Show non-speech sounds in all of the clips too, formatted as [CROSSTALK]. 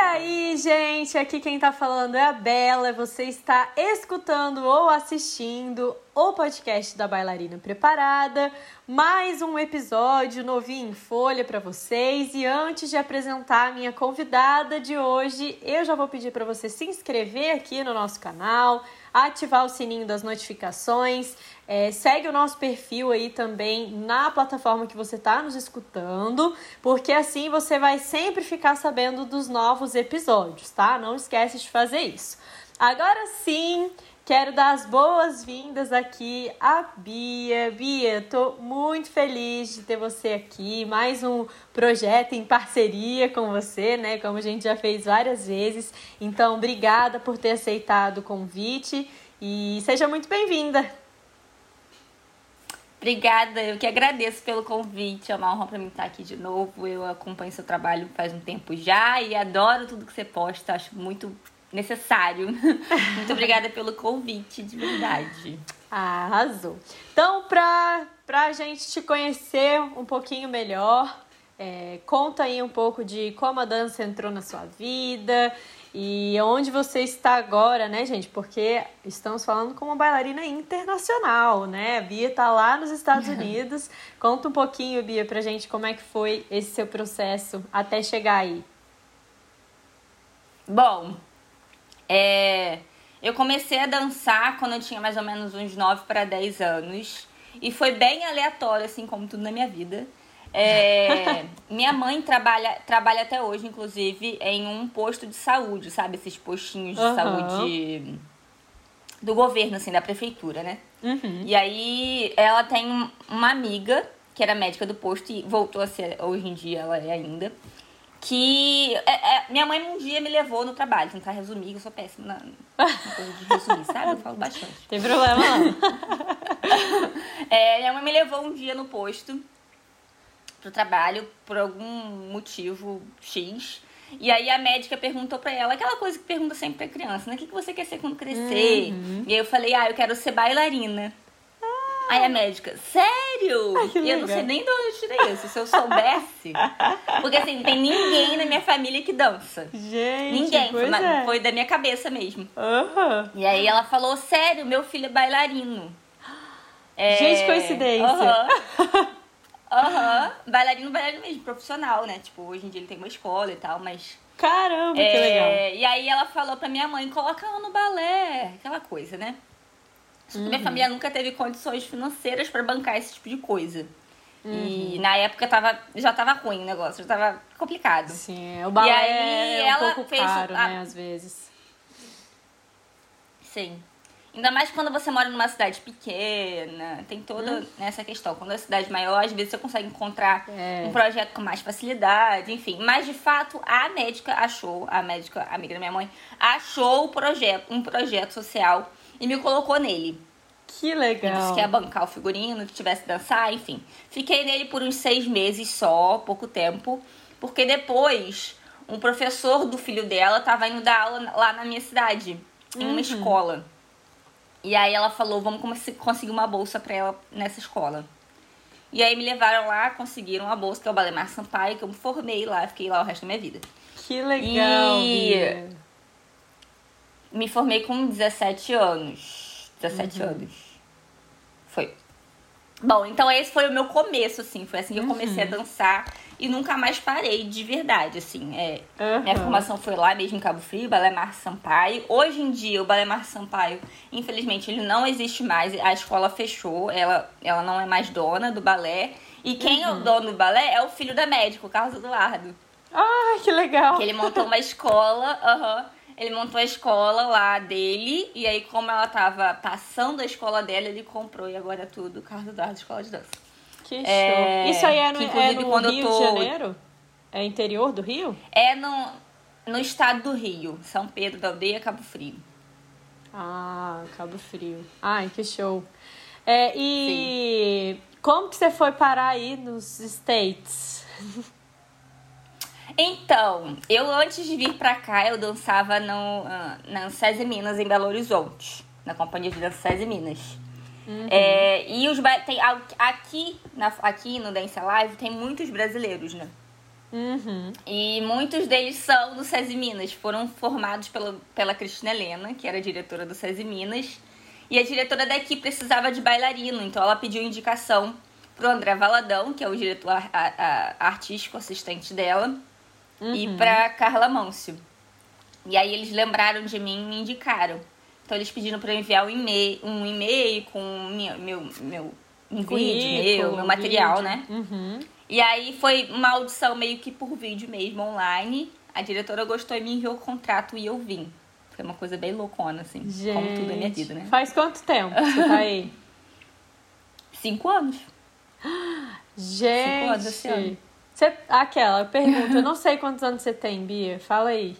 aí, gente? Aqui quem tá falando é a Bela. Você está escutando ou assistindo o podcast da Bailarina Preparada. Mais um episódio novinho em folha para vocês. E antes de apresentar a minha convidada de hoje, eu já vou pedir para você se inscrever aqui no nosso canal, ativar o sininho das notificações. É, segue o nosso perfil aí também na plataforma que você está nos escutando, porque assim você vai sempre ficar sabendo dos novos episódios, tá? Não esquece de fazer isso. Agora sim, quero dar as boas-vindas aqui à Bia. Bia, tô muito feliz de ter você aqui. Mais um projeto em parceria com você, né? Como a gente já fez várias vezes. Então, obrigada por ter aceitado o convite e seja muito bem-vinda. Obrigada, eu que agradeço pelo convite. É uma honra para mim estar aqui de novo. Eu acompanho seu trabalho faz um tempo já e adoro tudo que você posta. Acho muito necessário. [LAUGHS] muito obrigada pelo convite, de verdade. Arrasou. Então, para a gente te conhecer um pouquinho melhor, é, conta aí um pouco de como a dança entrou na sua vida e onde você está agora, né, gente? Porque estamos falando com uma bailarina internacional, né? A Bia está lá nos Estados [LAUGHS] Unidos. Conta um pouquinho, Bia, pra gente como é que foi esse seu processo até chegar aí. Bom, é, eu comecei a dançar quando eu tinha mais ou menos uns 9 para 10 anos. E foi bem aleatório, assim como tudo na minha vida. É, [LAUGHS] minha mãe trabalha, trabalha até hoje, inclusive, em um posto de saúde, sabe? Esses postinhos de uhum. saúde do governo, assim, da prefeitura, né? Uhum. E aí ela tem uma amiga que era médica do posto e voltou a ser, hoje em dia ela é ainda. Que é, é, minha mãe um dia me levou no trabalho, tentar resumir, eu sou péssima na, na coisa de resumir, sabe? Eu falo bastante. Tem problema [LAUGHS] é, minha mãe me levou um dia no posto pro trabalho por algum motivo X. E aí a médica perguntou pra ela, aquela coisa que pergunta sempre pra criança, né? O que, que você quer ser quando crescer? Uhum. E aí eu falei, ah, eu quero ser bailarina. Aí a médica, sério? Ai, e eu não sei nem de onde eu tirei isso, se eu soubesse. Porque assim, não tem ninguém na minha família que dança. Gente, ninguém. Foi, é. foi, da minha cabeça mesmo. Uhum. E aí ela falou, sério, meu filho é bailarino. É... Gente, coincidência. Uhum. Aham. [LAUGHS] Uhum. Bailarino, bailarino mesmo, profissional, né? Tipo, hoje em dia ele tem uma escola e tal, mas. Caramba, é... que legal. E aí ela falou pra minha mãe, coloca ela no balé, aquela coisa, né? Uhum. Minha família nunca teve condições financeiras para bancar esse tipo de coisa. Uhum. E na época tava, já tava ruim o negócio, já tava complicado. Sim, o balé e aí, é um ela pouco fez caro, a... né, às vezes. Sim. Ainda mais quando você mora numa cidade pequena, tem toda hum. essa questão. Quando é cidade maior, às vezes você consegue encontrar é. um projeto com mais facilidade, enfim. Mas de fato, a médica achou, a médica amiga da minha mãe, achou o projeto, um projeto social e me colocou nele. Que legal. disse que ia bancar o figurino, que tivesse dançar, enfim. Fiquei nele por uns seis meses só, pouco tempo, porque depois um professor do filho dela estava indo dar aula lá na minha cidade, em uma uhum. escola. E aí ela falou, vamos conseguir uma bolsa pra ela nessa escola. E aí me levaram lá, conseguiram uma bolsa, que é o Balemar Sampaio, que eu me formei lá, fiquei lá o resto da minha vida. Que legal! E me formei com 17 anos. 17 uhum. anos. Foi. Bom, então esse foi o meu começo, assim. Foi assim que eu comecei uhum. a dançar e nunca mais parei de verdade, assim. É, uhum. Minha formação foi lá mesmo em Cabo Frio, Balé Mar Sampaio. Hoje em dia, o Balé Mar Sampaio, infelizmente, ele não existe mais. A escola fechou, ela, ela não é mais dona do balé. E quem uhum. é o uhum. dono do balé é o filho da médica, o Carlos Eduardo. Ah, que legal! Que ele montou uma escola, aham. Ele montou a escola lá dele, e aí, como ela tava passando a escola dela, ele comprou, e agora é tudo Carlos Eduardo Escola de Dança. Que show. É, Isso aí é no, é no quando Rio tô... de Janeiro? É interior do Rio? É no, no estado do Rio. São Pedro da Aldeia, Cabo Frio. Ah, Cabo Frio. Ai, que show. É, e Sim. como que você foi parar aí nos States? [LAUGHS] Então, eu antes de vir pra cá, eu dançava no, uh, na SESI Minas, em Belo Horizonte. Na Companhia de Dança SESI Minas. Uhum. É, e os tem aqui, na, aqui no Dance Live tem muitos brasileiros, né? Uhum. E muitos deles são do SESI Minas. Foram formados pela, pela Cristina Helena, que era diretora do SESI Minas. E a diretora daqui precisava de bailarino, então ela pediu indicação pro André Valadão, que é o diretor a, a, artístico assistente dela, uhum. e pra Carla Mâncio. E aí eles lembraram de mim e me indicaram. Então eles pediram para eu enviar um e-mail, um e-mail com meu, meu, meu um vídeo, meu, meu material, vídeo. né? Uhum. E aí foi uma audição meio que por vídeo mesmo, online. A diretora gostou e me enviou o contrato e eu vim. Foi uma coisa bem loucona, assim. Gente, como tudo na minha vida, né? Faz quanto tempo você tá aí? [LAUGHS] Cinco anos. [GASPS] Gente! Cinco anos esse ano. Você, aquela pergunta, eu não sei quantos anos você tem, Bia. Fala aí.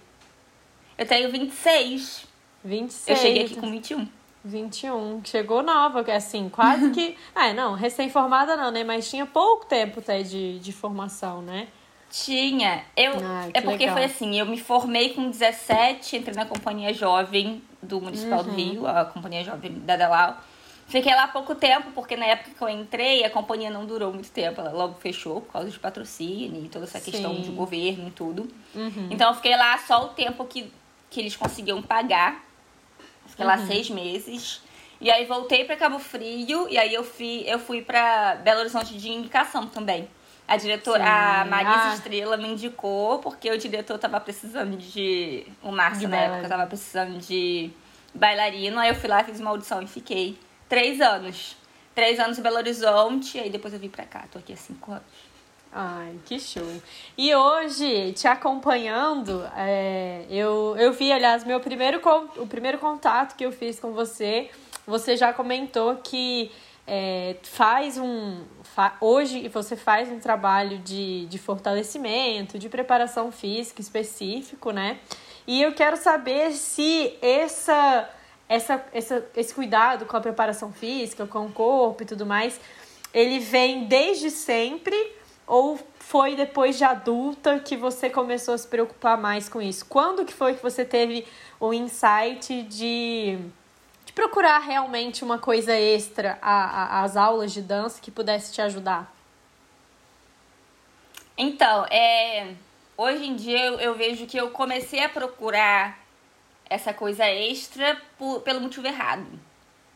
Eu tenho 26. 26. Eu cheguei aqui com 21. 21. Chegou nova, assim, quase que. [LAUGHS] Ah, não, recém-formada não, né? Mas tinha pouco tempo até de, de formação, né? Tinha. Eu, ah, é porque legal. foi assim, eu me formei com 17, entrei na Companhia Jovem do Municipal uhum. do Rio, a Companhia Jovem da Dalau. Fiquei lá pouco tempo, porque na época que eu entrei, a companhia não durou muito tempo. Ela logo fechou por causa de patrocínio e toda essa Sim. questão de governo e tudo. Uhum. Então eu fiquei lá só o tempo que, que eles conseguiam pagar. Fiquei uhum. lá seis meses. E aí voltei para Cabo Frio e aí eu fui, eu fui para Belo Horizonte de indicação também. A diretora, Sim. a Marisa ah. Estrela me indicou porque o diretor tava precisando de. O Márcio, na época, tava precisando de bailarino. Aí eu fui lá, fiz uma audição e fiquei três anos. Três anos em Belo Horizonte, aí depois eu vim pra cá. Tô aqui há cinco anos. Ai, que show. E hoje, te acompanhando, é, eu, eu vi, aliás, meu primeiro, o primeiro contato que eu fiz com você, você já comentou que é, faz um. Fa, hoje você faz um trabalho de, de fortalecimento, de preparação física específico, né? E eu quero saber se essa, essa, essa, esse cuidado com a preparação física, com o corpo e tudo mais, ele vem desde sempre ou foi depois de adulta que você começou a se preocupar mais com isso? Quando que foi que você teve o insight de de procurar realmente uma coisa extra às aulas de dança que pudesse te ajudar? Então, é, hoje em dia eu, eu vejo que eu comecei a procurar essa coisa extra por, pelo motivo errado.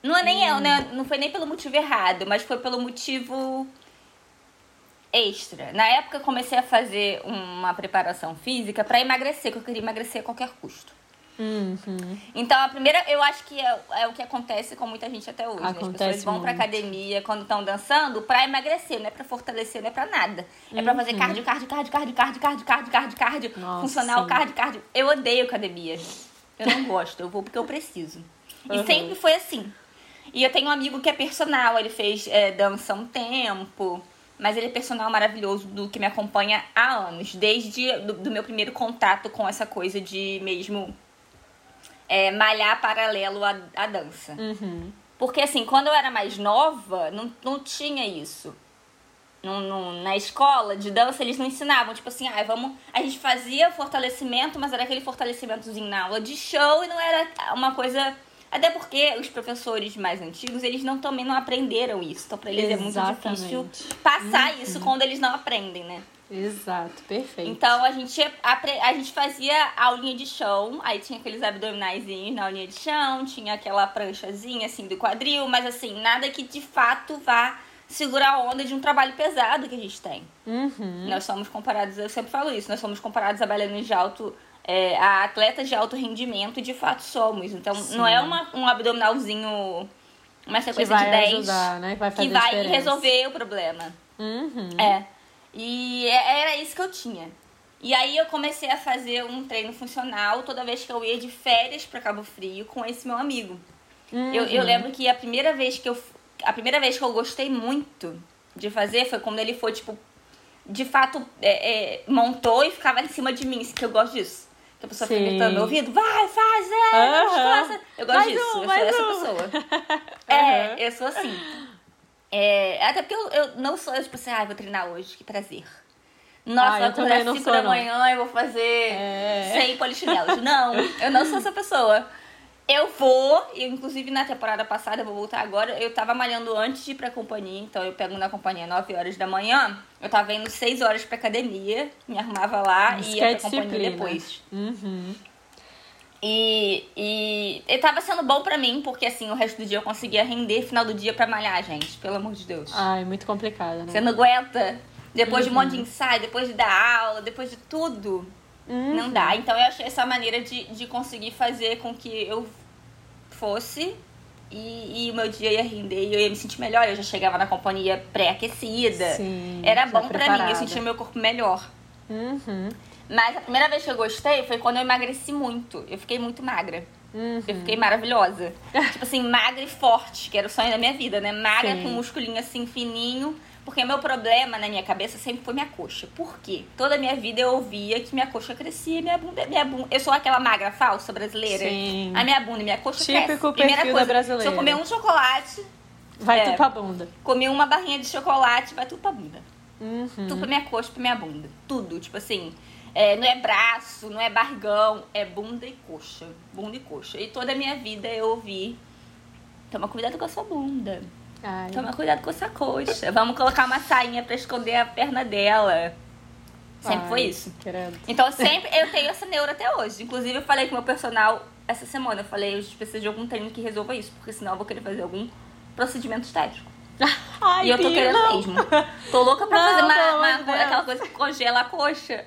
Não é nem hum. eu, né? Não foi nem pelo motivo errado, mas foi pelo motivo extra. Na época eu comecei a fazer uma preparação física para emagrecer, que eu queria emagrecer a qualquer custo. Uhum. Então, a primeira, eu acho que é, é, o que acontece com muita gente até hoje. Né? As pessoas vão muito. pra academia quando estão dançando pra emagrecer, não é pra fortalecer, não é pra nada. É pra fazer cardio, cardio, cardio, cardio, cardio, cardio, cardio, cardio, cardio, Nossa, funcional, cardio, cardio. Eu odeio academia. Eu não gosto, eu vou porque eu preciso. E uhum. sempre foi assim. E eu tenho um amigo que é personal, ele fez é, dança um tempo. Mas ele é personal maravilhoso do que me acompanha há anos, desde do, do meu primeiro contato com essa coisa de mesmo é, malhar paralelo à, à dança. Uhum. Porque, assim, quando eu era mais nova, não, não tinha isso. No, no, na escola de dança, eles não ensinavam, tipo assim, ah, vamos. A gente fazia fortalecimento, mas era aquele fortalecimentozinho na aula de show e não era uma coisa. Até porque os professores mais antigos, eles não também não aprenderam isso. Então, pra eles Exatamente. é muito difícil passar uhum. isso quando eles não aprendem, né? Exato, perfeito. Então a gente, a, a gente fazia aulinha de chão, aí tinha aqueles abdominais na aulinha de chão, tinha aquela pranchazinha assim do quadril, mas assim, nada que de fato vá segurar a onda de um trabalho pesado que a gente tem. Uhum. Nós somos comparados, eu sempre falo isso, nós somos comparados a bailarinos de alto, é, a atletas de alto rendimento, de fato somos. Então Sim. não é uma, um abdominalzinho, uma sequência de 10 ajudar, né? que vai, que vai resolver o problema. Uhum. É. E é, era isso que eu tinha. E aí eu comecei a fazer um treino funcional toda vez que eu ia de férias para Cabo Frio com esse meu amigo. Uhum. Eu, eu lembro que a primeira vez que eu a primeira vez que eu gostei muito de fazer foi quando ele foi tipo de fato é, é, montou e ficava em cima de mim, assim, que eu gosto disso. Que a pessoa Sim. fica gritando no ouvido, vai, faz, é, uhum. Eu gosto mais disso, um, eu sou essa um. pessoa. [LAUGHS] É, eu sou assim. É, até porque eu, eu não sou, tipo assim, ah, vou treinar hoje, que prazer. Nossa, ah, vou acordar às 5 da manhã e vou fazer é... 100 polichinelos. Não, eu não sou essa pessoa. Eu vou, inclusive na temporada passada, eu vou voltar agora, eu tava malhando antes de ir pra companhia, então eu pego na companhia 9 horas da manhã, eu tava indo 6 horas pra academia, me arrumava lá Isso e ia é pra companhia disciplina. depois. Uhum. E, e, e tava sendo bom pra mim, porque assim, o resto do dia eu conseguia render final do dia pra malhar, gente, pelo amor de Deus. Ai, muito complicado, né? Você não aguenta, depois de um monte Uhum. de ensaio, depois de dar aula, depois de tudo, Uhum. não dá. Então eu achei essa maneira de, de conseguir fazer com que eu fosse e, e o meu dia ia render e eu ia me sentir melhor. Eu já chegava na companhia pré-aquecida. Era bom pra mim, eu sentia meu corpo melhor. Uhum. Mas a primeira vez que eu gostei foi quando eu emagreci muito. Eu fiquei muito magra. Uhum. Eu fiquei maravilhosa. [LAUGHS] tipo assim, magra e forte, que era o sonho da minha vida, né? Magra Sim. com um musculinho assim fininho. Porque meu problema na minha cabeça sempre foi minha coxa. Por quê? Toda a minha vida eu ouvia que minha coxa crescia, minha bunda, minha bunda. Eu sou aquela magra falsa brasileira. Sim. A minha bunda e minha coxa Típico cresce. Primeira coisa, brasileira. Se eu comer um chocolate, Vai É. tudo pra bunda. comer uma barrinha de chocolate, vai tudo pra bunda. Uhum. Tudo pra minha coxa, pra minha bunda. Tudo. Tipo assim, é, não é braço, não é barrigão, é bunda e coxa. Bunda e coxa. E toda a minha vida eu ouvi. Toma cuidado com a sua bunda. Ai. Toma cuidado com a sua coxa. Vamos colocar uma sainha pra esconder a perna dela. Sempre Ai, foi isso. credo. Então sempre [LAUGHS] eu tenho essa neura até hoje. Inclusive eu falei com o meu personal essa semana. Eu falei, eu preciso de algum treino que resolva isso. Porque senão eu vou querer fazer algum procedimento estético. [LAUGHS] Ai, e eu tô Bia, querendo não. mesmo. Tô louca pra Não, fazer uma, uma Deus. aquela coisa que congela a coxa.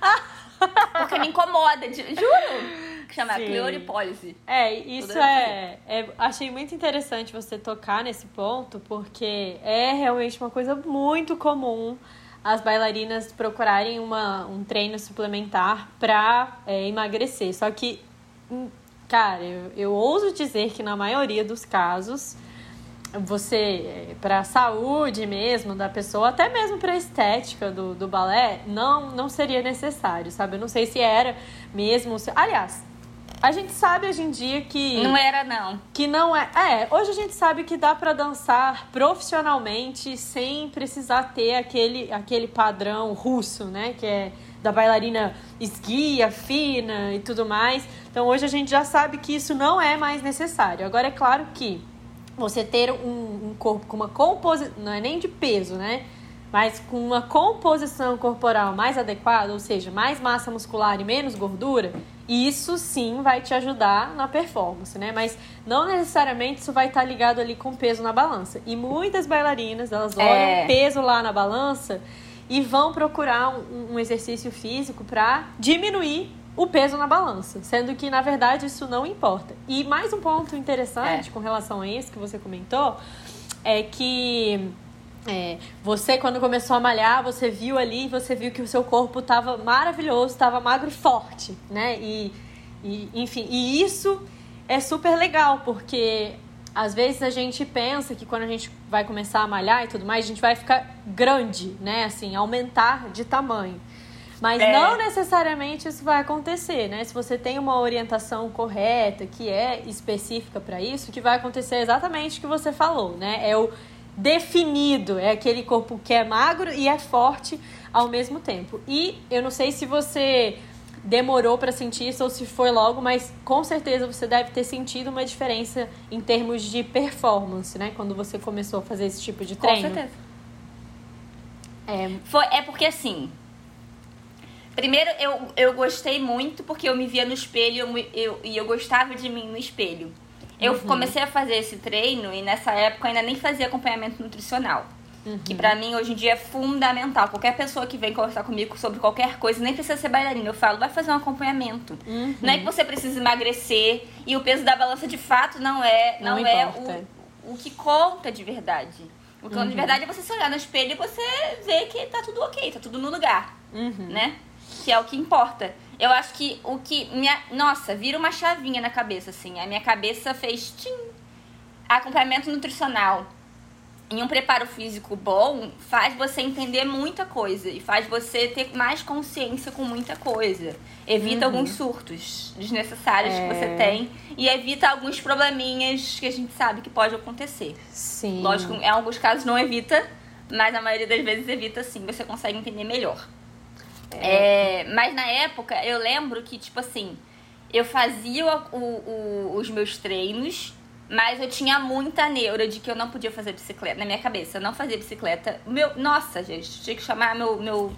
[LAUGHS] Porque me incomoda, juro. Que chama Sim. pleuripólise. É, isso Tudo eu é, é. Achei muito interessante você tocar nesse ponto, porque é realmente uma coisa muito comum as bailarinas procurarem uma, um treino suplementar pra é, emagrecer. Só que, hum, cara, eu, eu ouso dizer que na maioria dos casos você para a saúde mesmo da pessoa, até mesmo para a estética do, do balé, não não seria necessário, sabe? Eu não sei se era mesmo. se- Aliás, a gente sabe hoje em dia que Não era, não. que não é. É, hoje a gente sabe que dá pra dançar profissionalmente sem precisar ter aquele, aquele padrão russo, né? Que é da bailarina esguia, fina e tudo mais. Então hoje a gente já sabe que isso não é mais necessário. Agora é claro que você ter um, um corpo com uma composição, não é nem de peso, né? Mas com uma composição corporal mais adequada, ou seja, mais massa muscular e menos gordura, isso sim vai te ajudar na performance, né? Mas não necessariamente isso vai estar ligado ali com peso na balança. E muitas bailarinas, elas olham É. peso lá na balança e vão procurar um, um exercício físico para diminuir o peso na balança, sendo que na verdade isso não importa. E mais um ponto interessante É. com relação a isso que você comentou é que é, você quando começou a malhar, você viu ali, você viu que o seu corpo estava maravilhoso, estava magro e forte, né? E, e enfim, e isso é super legal porque às vezes a gente pensa que quando a gente vai começar a malhar e tudo mais, a gente vai ficar grande, né? Assim, aumentar de tamanho. Mas É. não necessariamente isso vai acontecer, né? Se você tem uma orientação correta, que é específica para isso, o que vai acontecer é exatamente o que você falou, né? É o definido, é aquele corpo que é magro e é forte ao mesmo tempo. E eu não sei se você demorou para sentir isso ou se foi logo, mas com certeza você deve ter sentido uma diferença em termos de performance, né? Quando você começou a fazer esse tipo de Com treino. certeza. É, Foi, é porque assim. Primeiro, eu, eu gostei muito porque eu me via no espelho eu, eu- e eu gostava de mim no espelho. Eu comecei a fazer esse treino e nessa época eu ainda nem fazia acompanhamento nutricional. Que pra mim hoje em dia é fundamental. Qualquer pessoa que vem conversar comigo sobre qualquer coisa, nem precisa ser bailarina, eu falo, vai fazer um acompanhamento. Uhum. Não é que você precisa emagrecer e o peso da balança de fato não é, não, Não é o, o que conta de verdade. O que conta Uhum. de verdade é você se olhar no espelho e você ver que tá tudo ok, tá tudo no lugar, Uhum. né? Que é o que importa. Eu acho que o que. Minha, nossa, vira uma chavinha na cabeça, assim. A minha cabeça fez tim. Acompanhamento nutricional em um preparo físico bom faz você entender muita coisa e faz você ter mais consciência com muita coisa. Evita alguns surtos desnecessários que você É. tem e evita alguns probleminhas que a gente sabe que pode acontecer. Sim. Lógico, em alguns casos não evita, mas a maioria das vezes evita sim, você consegue entender melhor. É, mas na época eu lembro que, tipo assim, eu fazia o, o, os meus treinos, mas eu tinha muita neura de que eu não podia fazer bicicleta na minha cabeça. Eu não fazia bicicleta. Meu, nossa, gente, tinha que chamar meu, meu,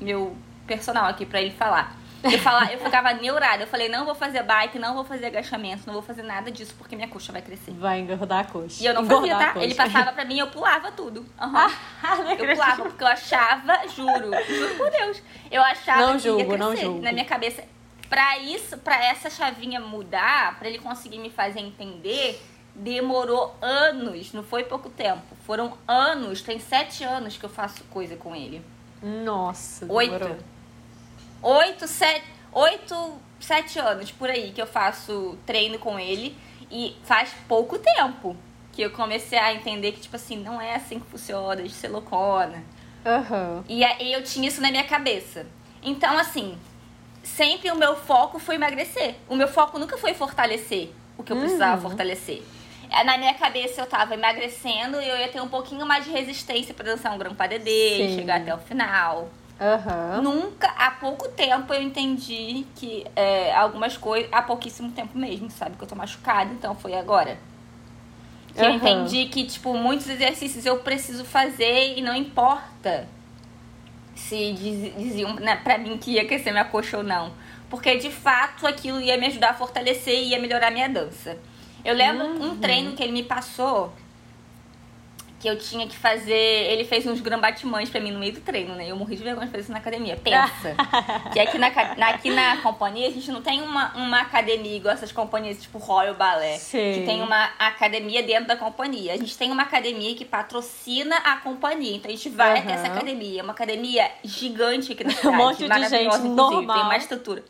meu personal aqui pra ele falar. Eu, falava, eu ficava neurada. Eu falei, não vou fazer bike, não vou fazer agachamento, não vou fazer nada disso, porque minha coxa vai crescer. Vai engordar a coxa. E eu não Engordar fazia, tá? Ele passava pra mim eu pulava tudo. Uhum. eu pulava, porque eu achava, juro, juro por Deus. Eu achava Não que ia julgo, não crescer julgo. na minha cabeça. Pra isso, pra essa chavinha mudar, pra ele conseguir me fazer entender, demorou anos, não foi pouco tempo. Foram anos, tem sete anos que eu faço coisa com ele. Nossa, Oito. demorou. Oito, sete, oito, sete anos por aí que eu faço treino com ele. E faz pouco tempo que eu comecei a entender que, tipo assim, não é assim que funciona, de ser loucona. Aham. E aí eu tinha isso na minha cabeça. Então, assim, sempre o meu foco foi emagrecer. O meu foco nunca foi fortalecer o que eu precisava Uhum. fortalecer. É, Na minha cabeça eu tava emagrecendo e eu ia ter um pouquinho mais de resistência pra dançar um grão padedê chegar até o final. Aham. Nunca, há pouco tempo eu entendi que é, algumas coisas, há pouquíssimo tempo mesmo, sabe? Que eu tô machucada, então foi agora. Que eu Aham. entendi que, tipo, muitos exercícios eu preciso fazer e não importa se diz- diziam né, pra mim que ia crescer minha coxa ou não. Porque, de fato, aquilo ia me ajudar a fortalecer e ia melhorar minha dança. Eu lembro um treino que ele me passou que eu tinha que fazer. Ele fez uns grambatimães pra mim no meio do treino, né? Eu morri de vergonha de fazer isso na academia. Pensa. [LAUGHS] que aqui na, aqui na companhia a gente não tem uma, uma academia igual essas companhias tipo Royal Ballet. Sim. Que tem uma academia dentro da companhia. A gente tem uma academia que patrocina a companhia. Então a gente vai até essa academia. É uma academia gigante aqui na [LAUGHS] cidade. monte de gente inclusive, normal. Tem uma estrutura.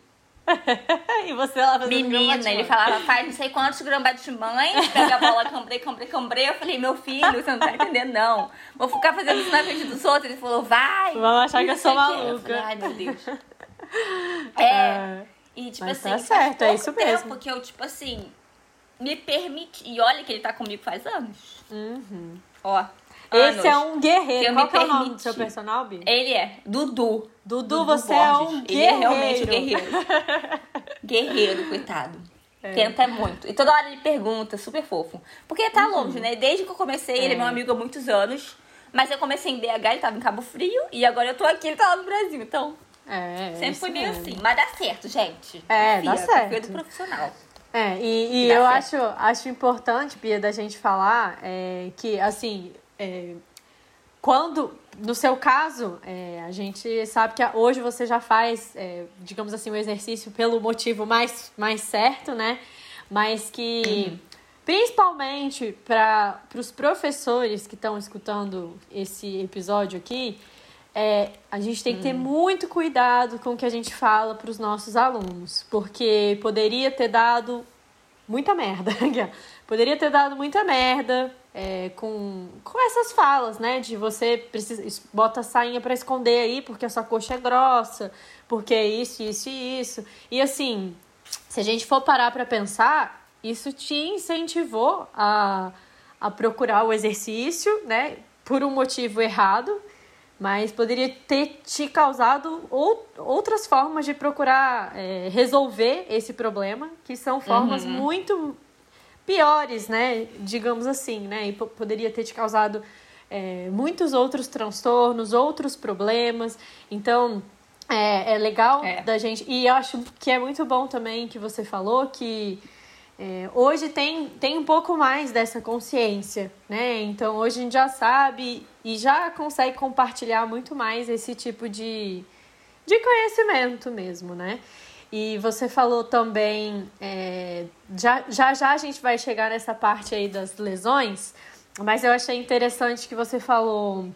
[LAUGHS] e você lá fazendo Menina, ele falava, faz não sei quantos gramas de mãe, pega a bola, cambrei, cambrei, cambrei. Eu falei, meu filho, você não tá entendendo, não. Vou ficar fazendo isso na frente dos outros. Ele falou, vai. Vão achar que eu sou quê. Eu maluca. falei, Ai, meu Deus. [LAUGHS] É, e tipo Mas assim, tá certo, é isso tempo mesmo. que eu, tipo assim, me permiti. E olha que ele tá comigo faz anos. Uhum. Ó, Esse é anos. um guerreiro. Qual que é o nome do seu personal, Bi? Ele é Dudu. Dudu, você é Borges. um Ele guerreiro. é realmente um guerreiro. [LAUGHS] guerreiro, coitado. É. Tenta muito. E toda hora ele pergunta, super fofo. Porque ele tá longe, né? Desde que eu comecei, ele é Uhum. É. meu amigo há muitos anos. Mas eu comecei em BH, ele tava em Cabo Frio. E agora eu tô aqui, ele tá lá no Brasil. Então, É, sempre foi meio mesmo. assim. Mas dá certo, gente. É, dá Confia, confia certo. do profissional. É, e, e eu certo. acho, acho importante, Bia, da gente falar é, que, assim, é, quando, no seu caso, é, a gente sabe que hoje você já faz, é, digamos assim, o exercício pelo motivo mais, mais certo, né? Mas que, principalmente para os professores que estão escutando esse episódio aqui, é, a gente tem que ter muito cuidado com o que a gente fala para os nossos alunos, porque poderia ter dado muita merda. [LAUGHS] poderia ter dado muita merda é, com, com essas falas, né? De você precisa bota a sainha para esconder aí porque a sua coxa é grossa, porque é isso, isso e isso. E assim, se a gente for parar para pensar, isso te incentivou a, a procurar o exercício, né? Por um motivo errado, mas poderia ter te causado ou, outras formas de procurar é, resolver esse problema, que são formas muito piores, né? Digamos assim, né? E po- poderia ter te causado é, muitos outros transtornos, outros problemas. Então, é, é legal É. da gente. E eu acho que é muito bom também que você falou que é, hoje tem, tem um pouco mais dessa consciência, né? Então hoje a gente já sabe e já consegue compartilhar muito mais esse tipo de, de conhecimento mesmo, né? E você falou também, é, já, já já a gente vai chegar nessa parte aí das lesões, mas eu achei interessante que você falou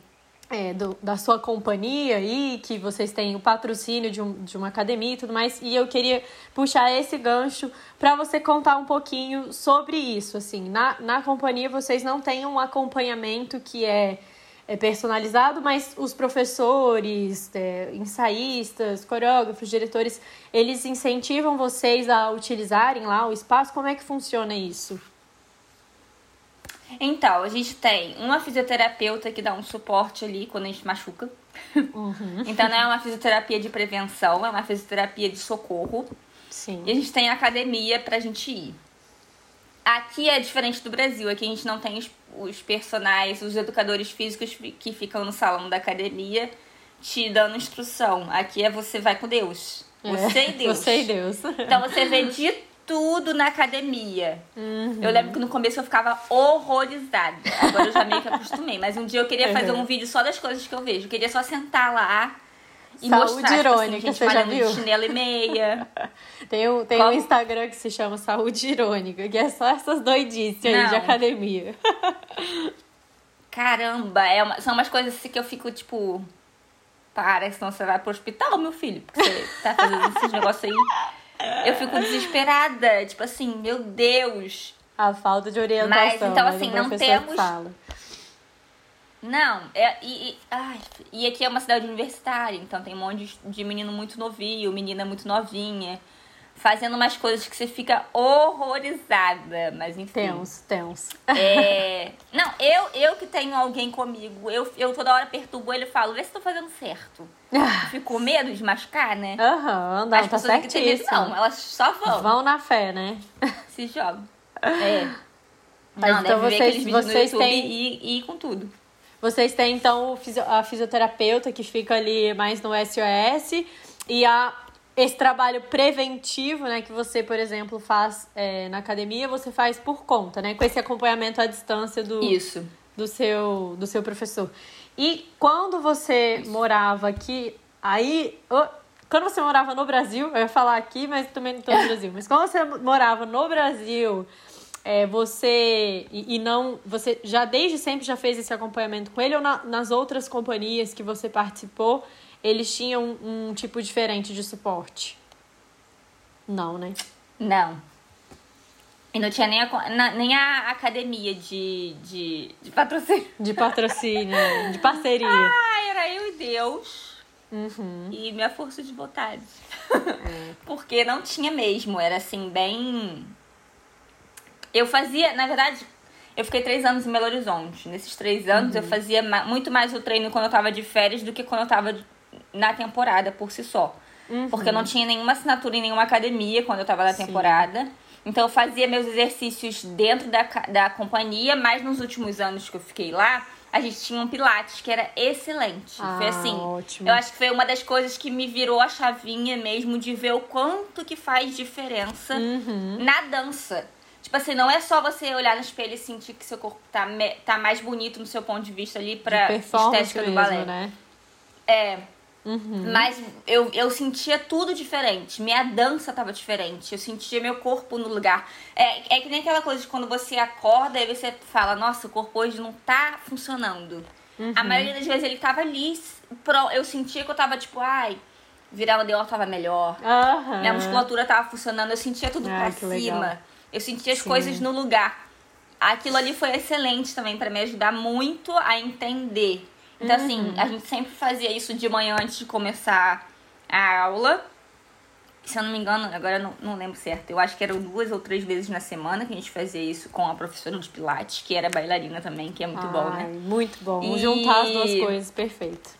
é, do- da sua companhia aí, que vocês têm o patrocínio de, um, de uma academia e tudo mais, e eu queria puxar esse gancho para você contar um pouquinho sobre isso. Assim, na, na companhia vocês não têm um acompanhamento que é, é personalizado, mas os professores, é, ensaístas, coreógrafos, diretores, eles incentivam vocês a utilizarem lá o espaço. Como é que funciona isso? Então, a gente tem uma fisioterapeuta que dá um suporte ali quando a gente machuca. Então não é uma fisioterapia de prevenção, é uma fisioterapia de socorro. Sim. E a gente tem academia pra gente ir. Aqui é diferente do Brasil. Aqui a gente não tem os, personagens, os educadores físicos que ficam no salão da academia te dando instrução. Aqui é você vai com Deus. Você é, e [LAUGHS] Deus. Você e Deus. Então você vê de tudo na academia. Uhum. Eu lembro que no começo eu ficava horrorizada. Agora eu já meio que acostumei. Mas um dia eu queria [LAUGHS] fazer um vídeo só das coisas que eu vejo. Eu queria só sentar lá e Saúde mostrar, irônica, tipo assim, você já viu? chinelo e meia. [LAUGHS] tem um, tem um Instagram que se chama Saúde Irônica, que é só essas doidices aí de academia. [LAUGHS] Caramba, é uma- são umas coisas assim que eu fico, tipo... Para, senão você vai pro hospital, meu filho. Porque você tá fazendo esses [LAUGHS] negócios aí. Eu fico desesperada. Tipo assim, meu Deus. A falta de orientação. Mas, então, né, assim, não temos- fala. Não, é, e, e, ai, e aqui é uma cidade universitária, então tem um monte de, menino muito novinho, menina muito novinha, fazendo umas coisas que você fica horrorizada, mas enfim. Tenso, tenso. É, [LAUGHS] não, eu, eu que tenho alguém comigo, eu, eu toda hora perturbo ele e falo, vê se tô fazendo certo. [LAUGHS] Fico com medo de machucar, né? Aham, não, As tá certíssimo. não, elas só vão, Vão na fé, né? se jogam. [LAUGHS] É. Mas não, então deve ver vocês- aqueles vídeos vocês no YouTube têm- e, e ir com tudo. Vocês têm, então, a fisioterapeuta que fica ali mais no SOS e a, esse trabalho preventivo, né, que você, por exemplo, faz é, na academia, você faz por conta, né? Com esse acompanhamento à distância do, Isso. do, seu, do seu professor. E quando você morava aqui, aí. quando você morava no Brasil, eu ia falar aqui, mas também não estou no Brasil. Mas quando você morava no Brasil, é, você. E, e não. Você já desde sempre já fez esse acompanhamento com ele ou na- nas outras companhias que você participou, eles tinham um, um tipo diferente de suporte? Não, né? Não. E não tinha nem a, na- nem a academia de, de, de patrocínio. [LAUGHS] De patrocínio, né? de parceria. Ah, era eu e Deus. Uhum. E minha força de vontade. [LAUGHS] Porque não tinha mesmo. Era assim, bem. Eu fazia, na verdade, eu fiquei três anos em Belo Horizonte. Nesses três anos eu fazia ma- muito mais o treino quando eu tava de férias do que quando eu tava de- na temporada por si só. Porque eu não tinha nenhuma assinatura em nenhuma academia quando eu tava na Sim. temporada. Então eu fazia meus exercícios dentro da, da companhia, mas nos últimos anos que eu fiquei lá, a gente tinha um Pilates que era excelente. Ah, foi assim. ótimo. Eu acho que foi uma das coisas que me virou a chavinha mesmo de ver o quanto que faz diferença Uhum. na dança. Tipo assim, não é só você olhar no espelho e sentir que seu corpo tá, me- tá mais bonito no seu ponto de vista ali pra estética do mesmo, balé. né? É, Uhum. mas eu, eu sentia tudo diferente. Minha dança tava diferente. Eu sentia meu corpo no lugar. É, é que nem aquela coisa de quando você acorda e você fala, nossa, o corpo hoje não tá funcionando. Uhum. A maioria das vezes ele tava ali. Eu sentia que eu tava tipo, ai, virar o deor tava melhor. Aham. Minha musculatura tava funcionando, eu sentia tudo Ah, pra cima. legal. Eu sentia as Sim. coisas no lugar. Aquilo ali foi excelente também pra me ajudar muito a entender. Então, Uhum. assim, a gente sempre fazia isso de manhã antes de começar a aula. Se eu não me engano, agora eu não, não lembro certo. Eu acho que eram duas ou três vezes na semana que a gente fazia isso com a professora de Pilates, que era bailarina também, que é muito bom, Ai, né? Muito bom. E- Juntar as duas coisas, perfeito.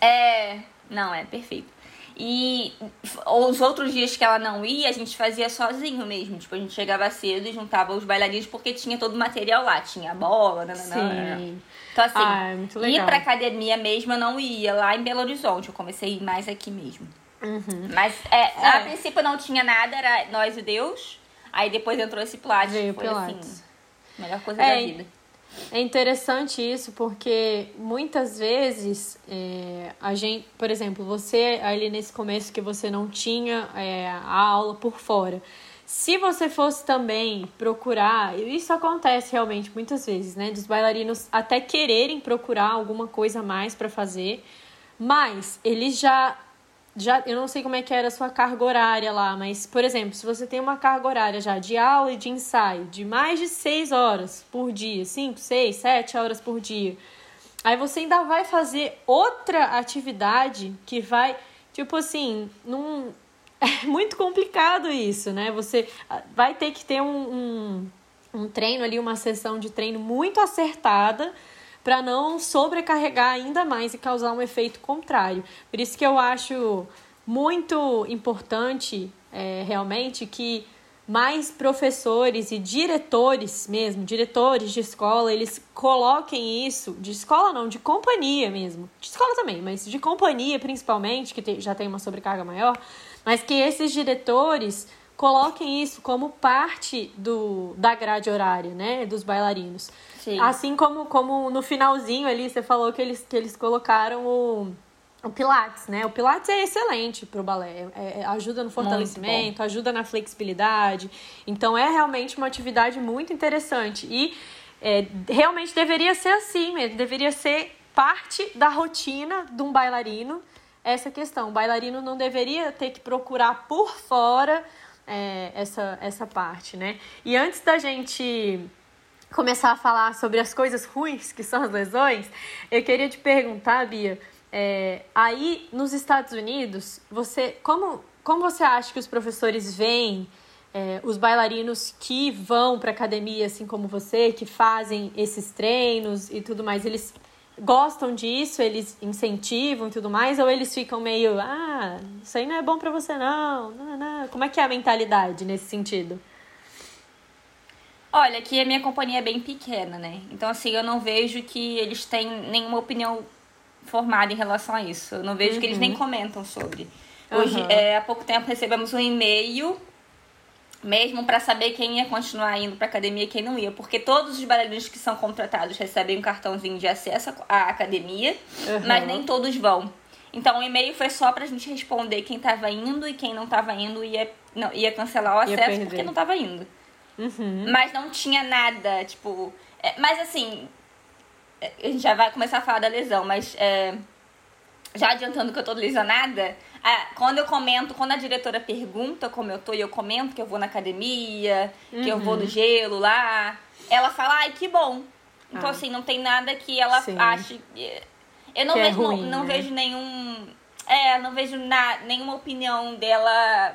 É. Não, é perfeito. E os outros dias que ela não ia, a gente fazia sozinho mesmo. Tipo, a gente chegava cedo e juntava os bailarinos porque tinha todo o material lá. Tinha a bola, nananã. Sim. Então, assim, Ah, é muito legal. ir pra academia mesmo eu não ia lá em Belo Horizonte. Eu comecei a ir mais aqui mesmo. Uhum. Mas é, a É. princípio não tinha nada, era nós e Deus. Aí depois entrou esse Pilates. Veio foi Pilates. assim, melhor coisa É, da vida. É interessante isso porque muitas vezes é, a gente, por exemplo, você ali nesse começo que você não tinha é, a aula por fora. Se você fosse também procurar, isso acontece realmente muitas vezes, né? Dos bailarinos até quererem procurar alguma coisa a mais para fazer, mas eles já já, eu não sei como é que era a sua carga horária lá, mas, por exemplo, se você tem uma carga horária já de aula e de ensaio de mais de seis horas por dia, cinco, seis, sete horas por dia, aí você ainda vai fazer outra atividade que vai, tipo assim, num... [LAUGHS] é muito complicado isso, né? Você ah, vai ter que ter um, um, um treino ali, uma sessão de treino muito acertada para não sobrecarregar ainda mais e causar um efeito contrário. Por isso que eu acho muito importante é, realmente que mais professores e diretores mesmo, diretores de escola, eles coloquem isso, de escola não, de companhia mesmo, de escola também, mas de companhia principalmente, que já tem uma sobrecarga maior, mas que esses diretores coloquem isso como parte do, da grade horária, né, dos bailarinos. Sim. Assim como, como no finalzinho ali, você falou que eles, que eles colocaram o o Pilates, né? O Pilates é excelente para o balé, é, é, ajuda no fortalecimento, ajuda na flexibilidade. Então é realmente uma atividade muito interessante e é, realmente deveria ser assim mesmo, deveria ser parte da rotina de um bailarino essa questão. O bailarino não deveria ter que procurar por fora é, essa, essa parte, né? E antes da gente começar a falar sobre as coisas ruins que são as lesões, eu queria te perguntar, Bia é, aí, nos Estados Unidos, você como, como você acha que os professores veem é, os bailarinos que vão para academia, assim como você, que fazem esses treinos e tudo mais, eles gostam disso, eles incentivam e tudo mais, ou eles ficam meio, ah, isso aí não é bom para você não, não, não, como é que é a mentalidade nesse sentido? Olha, aqui a minha companhia é bem pequena, né? Então, assim, eu não vejo que eles têm nenhuma opinião formada em relação a isso. Eu não vejo uhum. que eles nem uhum. comentam sobre. Hoje, uhum. é, há pouco tempo, recebemos um e-mail mesmo para saber quem ia continuar indo para academia e quem não ia, porque todos os bailarinos que são contratados recebem um cartãozinho de acesso à academia, uhum. mas nem todos vão. Então o e-mail foi só pra gente responder quem tava indo e quem não tava indo ia, não, ia cancelar o acesso porque não tava indo. Uhum. Mas não tinha nada, tipo. É, mas assim, a gente já vai começar a falar da lesão, mas é, já adiantando que eu tô lesionada, quando eu comento, quando a diretora pergunta como eu tô e eu comento que eu vou na academia, uhum. que eu vou no uhum. gelo lá, ela fala, ai, que bom. Então, ah. assim, não tem nada que ela Sim. ache. Eu não que é vejo, é ruim, não, não né? vejo nenhum. É, não vejo na, nenhuma opinião dela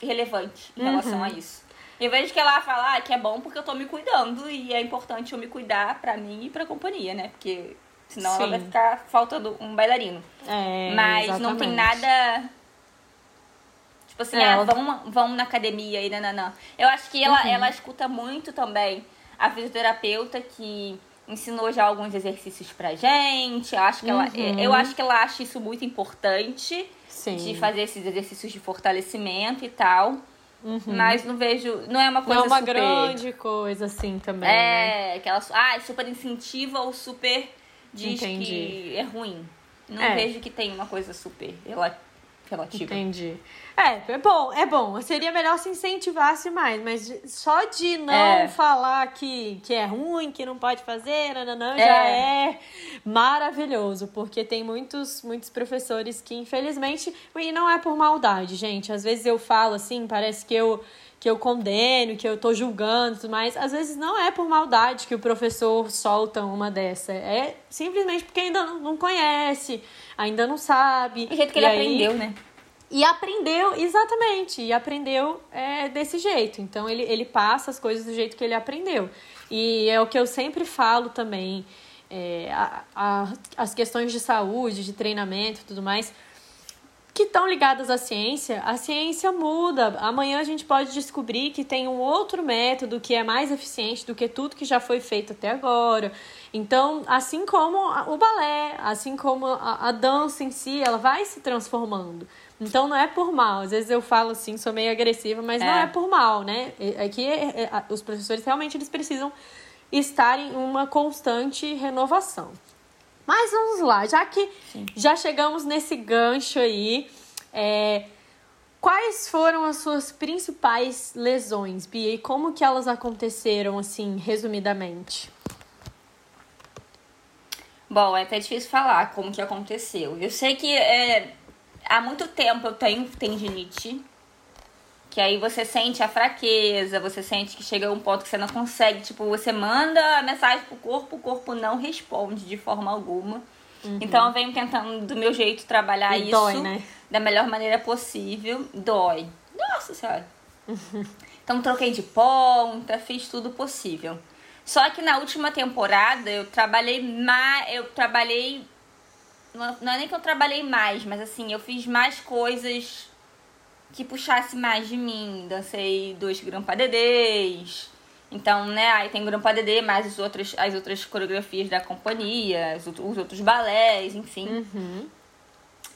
relevante em uhum. relação a isso. Eu vejo que ela fala ah, que é bom porque eu tô me cuidando e é importante eu me cuidar pra mim e pra companhia, né? Porque senão Sim. ela vai ficar faltando um bailarino. É, Mas exatamente. não tem nada. Tipo assim, é, ah, ela... vão, vão na academia e não Eu acho que ela, uhum. ela escuta muito também a fisioterapeuta que ensinou já alguns exercícios pra gente. Eu acho que, uhum. ela, eu acho que ela acha isso muito importante Sim. de fazer esses exercícios de fortalecimento e tal. Uhum. Mas não vejo. Não é uma coisa. Não é uma super... grande coisa assim também. É, né? aquela. Ah, super incentiva ou super diz Entendi. que é ruim. Não é. vejo que tem uma coisa super relativa. Entendi. É, é bom, é bom. Seria melhor se incentivasse mais, mas só de não é. falar que, que é ruim, que não pode fazer, nananã, é. já é maravilhoso, porque tem muitos, muitos professores que, infelizmente, e não é por maldade, gente. Às vezes eu falo assim, parece que eu que eu condeno, que eu tô julgando, mas às vezes não é por maldade que o professor solta uma dessa. É simplesmente porque ainda não conhece, ainda não sabe. O jeito que ele aí... aprendeu, né? E aprendeu, exatamente, e aprendeu é, desse jeito. Então ele, ele passa as coisas do jeito que ele aprendeu. E é o que eu sempre falo também. É, a, a, as questões de saúde, de treinamento e tudo mais, que estão ligadas à ciência, a ciência muda. Amanhã a gente pode descobrir que tem um outro método que é mais eficiente do que tudo que já foi feito até agora. Então, assim como o balé, assim como a, a dança em si, ela vai se transformando. Então não é por mal. Às vezes eu falo assim, sou meio agressiva, mas é. não é por mal, né? Aqui é, é, os professores realmente eles precisam estar em uma constante renovação. Mas vamos lá, já que Sim. já chegamos nesse gancho aí, é, quais foram as suas principais lesões, Bia? E como que elas aconteceram, assim, resumidamente? Bom, é até difícil falar como que aconteceu. Eu sei que é, há muito tempo eu tenho tendinite. Que aí você sente a fraqueza, você sente que chega um ponto que você não consegue. Tipo, você manda a mensagem pro corpo, o corpo não responde de forma alguma. Uhum. Então eu venho tentando, do meu jeito, trabalhar e isso dói, né? da melhor maneira possível. Dói. Nossa senhora. Uhum. [LAUGHS] Então troquei de ponta, fiz tudo possível. Só que na última temporada eu trabalhei mais. Eu trabalhei não é nem que eu trabalhei mais, mas assim, eu fiz mais coisas que puxasse mais de mim. Dancei dois grampa dedês. Então, né, aí tem grampa dedê, mais as outras, as outras coreografias da companhia, os, os outros balés, enfim. Uhum.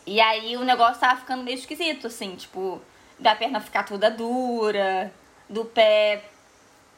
E aí o negócio tava ficando meio esquisito, assim, tipo, da perna ficar toda dura, do pé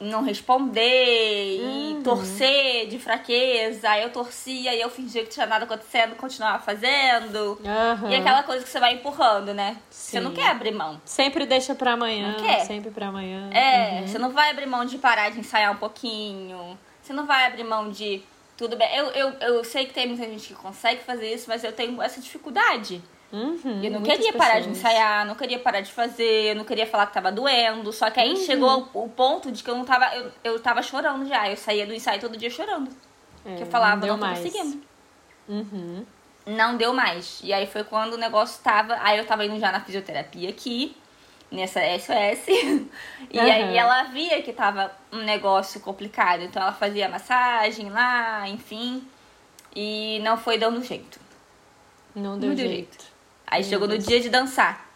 não responder Uhum. e torcer de fraqueza. Aí eu torcia e eu fingia que tinha nada acontecendo, continuava fazendo. Aham. E aquela coisa que você vai empurrando, né? Você não Sim. quer abrir mão. Sempre deixa pra amanhã. Não quer. Sempre pra amanhã. É, Uhum. você não vai abrir mão de parar de ensaiar um pouquinho. Você não vai abrir mão de. Tudo bem. Eu, eu, eu sei que tem muita gente que consegue fazer isso, mas eu tenho essa dificuldade. Uhum, Eu não muitas queria parar de ensaiar, não queria parar de fazer, eu não queria falar que tava doendo. Só que aí chegou o ponto de que eu não tava. Eu, eu tava chorando já. Eu saía do ensaio todo dia chorando. É, que eu falava, não, não, tô mais. conseguindo. Uhum. Não deu mais. E aí foi quando o negócio tava. Aí eu tava indo já na fisioterapia aqui, nessa SOS. [LAUGHS] e aí ela via que tava um negócio complicado. Então ela fazia massagem lá, enfim. E não foi dando jeito. Não deu Não deu jeito. Aí chegou no Deus. dia de dançar.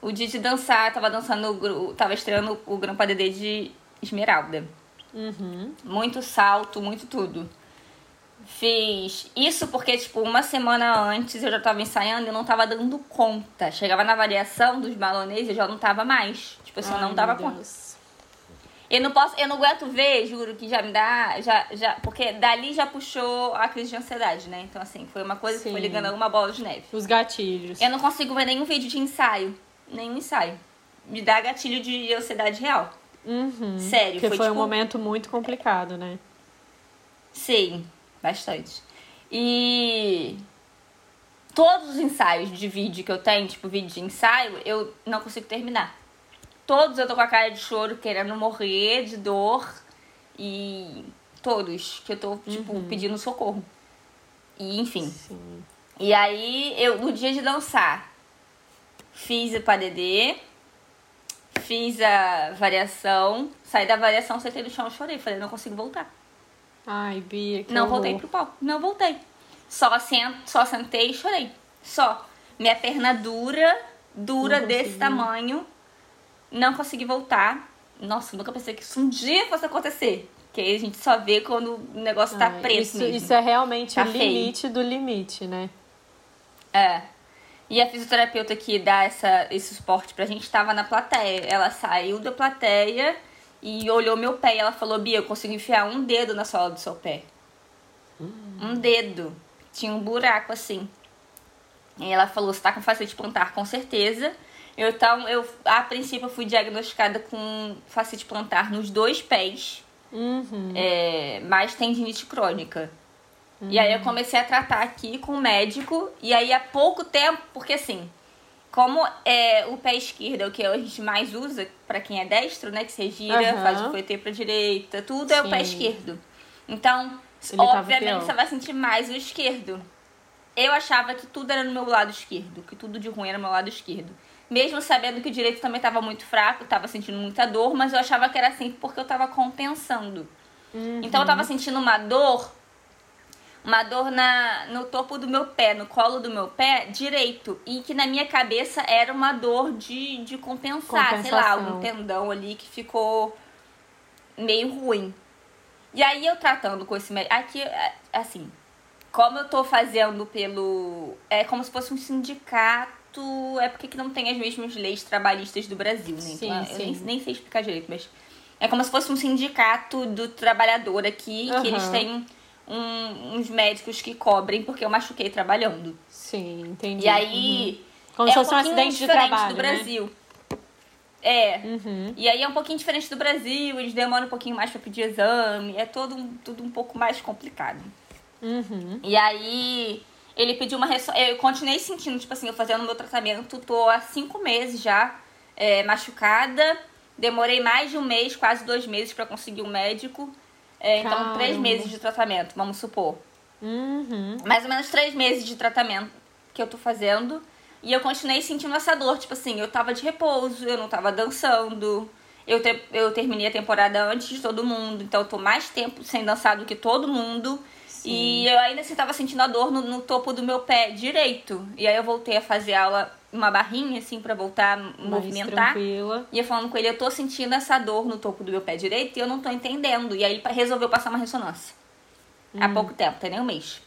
O dia de dançar, tava dançando, tava estreando o Grampa Dedê de Esmeralda. Uhum. Muito salto, muito tudo. Fiz isso porque, tipo, uma semana antes eu já tava ensaiando e eu não tava dando conta. Chegava na variação dos balonês e eu já não tava mais. Tipo assim, eu não Ai, dava meu conta. Eu não posso, eu não aguento ver, juro, que já me dá, já, já, porque dali já puxou a crise de ansiedade, né? Então, assim, foi uma coisa que foi Sim. ligando a uma bola de neve. Os gatilhos. Eu não consigo ver nenhum vídeo de ensaio. Nenhum ensaio. Me dá gatilho de ansiedade real. Uhum. Sério, Porque foi, foi, um tipo- momento muito complicado, né? Sim, bastante. E todos os ensaios de vídeo que eu tenho, tipo vídeo de ensaio, eu não consigo terminar. Todos eu tô com a cara de choro, querendo morrer de dor. E todos que eu tô, tipo, pedindo socorro. E enfim. Sim. E aí, eu, no dia de dançar, fiz o padedê, fiz a variação, saí da variação, sentei no chão e chorei. Falei, não consigo voltar. Ai, Bia, que não horror. voltei pro palco. Não voltei. Só, sent, só sentei e chorei. Só. Minha perna dura, dura Não desse consegui. tamanho. Não consegui voltar. Nossa, nunca pensei que isso um dia fosse acontecer. Que aí a gente só vê quando o negócio tá Ai, preto isso, mesmo. isso é realmente Tá o feio. limite do limite, né? É. E a fisioterapeuta que dá essa, esse suporte pra gente tava na plateia. Ela saiu da plateia e olhou meu pé e ela falou: Bia, eu consigo enfiar um dedo na sola do seu pé. Um dedo. Tinha um buraco assim. E ela falou: Você tá com facete plantar, com certeza. Eu, então, eu, a princípio, eu fui diagnosticada com facete plantar nos dois pés, Uhum. é, mais tendinite crônica. E aí eu comecei a tratar aqui com o médico. E aí há pouco tempo, porque assim, como é o pé esquerdo é o que a gente mais usa pra quem é destro, né? Que você gira, Aham. faz o coetê pra direita, tudo é o pé Sim. esquerdo. Então, Ele obviamente você vai sentir mais o esquerdo. Eu achava que tudo era no meu lado esquerdo, que tudo de ruim era no meu lado esquerdo. Mesmo sabendo que o direito também estava muito fraco, tava sentindo muita dor, mas eu achava que era assim porque eu tava compensando. Então eu tava sentindo uma dor, uma dor na, no topo do meu pé, no colo do meu pé direito. E que na minha cabeça era uma dor de, de compensar, sei lá, algum tendão ali que ficou meio ruim. E aí eu tratando com esse médico. Aqui, é, assim, como eu tô fazendo pelo. É como se fosse um sindicato. É porque que não tem as mesmas leis trabalhistas do Brasil, né? Sim, então, eu nem, sim. nem sei explicar direito, mas. É como se fosse um sindicato do trabalhador aqui, que eles têm um- uns médicos que cobrem porque eu machuquei trabalhando. Sim, entendi. E aí. Como é se fosse um pouquinho acidente de diferente trabalho, do né? Brasil. É. Uhum. E aí é um pouquinho diferente do Brasil, eles demoram um pouquinho mais pra pedir exame, é todo um- tudo um pouco mais complicado. Uhum. E aí ele pediu uma ressonância. Eu continuei sentindo, tipo assim, eu fazendo meu tratamento, tô há cinco meses já é, machucada. Demorei mais de um mês, quase dois meses pra conseguir um médico. É, então, três meses de tratamento, vamos supor. Uhum. Mais ou menos três meses de tratamento que eu tô fazendo. E eu continuei sentindo essa dor. Tipo assim, eu tava de repouso, eu não tava dançando. Eu, te- eu terminei a temporada antes de todo mundo, então eu tô mais tempo sem dançar do que todo mundo. E eu ainda assim tava sentindo a dor no, no topo do meu pé direito. E aí eu voltei a fazer aula uma barrinha, assim, para voltar a Mais movimentar. tranquila. E eu falando com ele, eu tô sentindo essa dor no topo do meu pé direito e eu não tô entendendo. E aí ele resolveu passar uma ressonância. Há pouco tempo, tem nem um mês.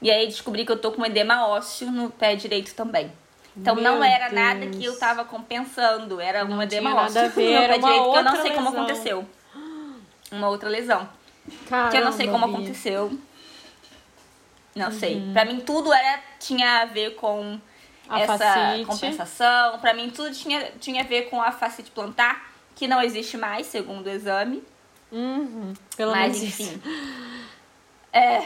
E aí descobri que eu tô com um edema ósseo no pé direito também. Então Meu não era nada Deus. que eu tava compensando, era Não um edema tinha nada ósseo a ver, no pé uma direito, que eu não sei como lesão. aconteceu. Uma outra lesão. Caramba, que eu não sei como Bia. aconteceu. Não sei. Uhum. Pra mim tudo era tinha a ver com A essa fascite. compensação. Pra mim tudo tinha, tinha a ver com a fascite plantar, que não existe mais, segundo o exame. Uhum, pelo Mas menos isso. enfim. É,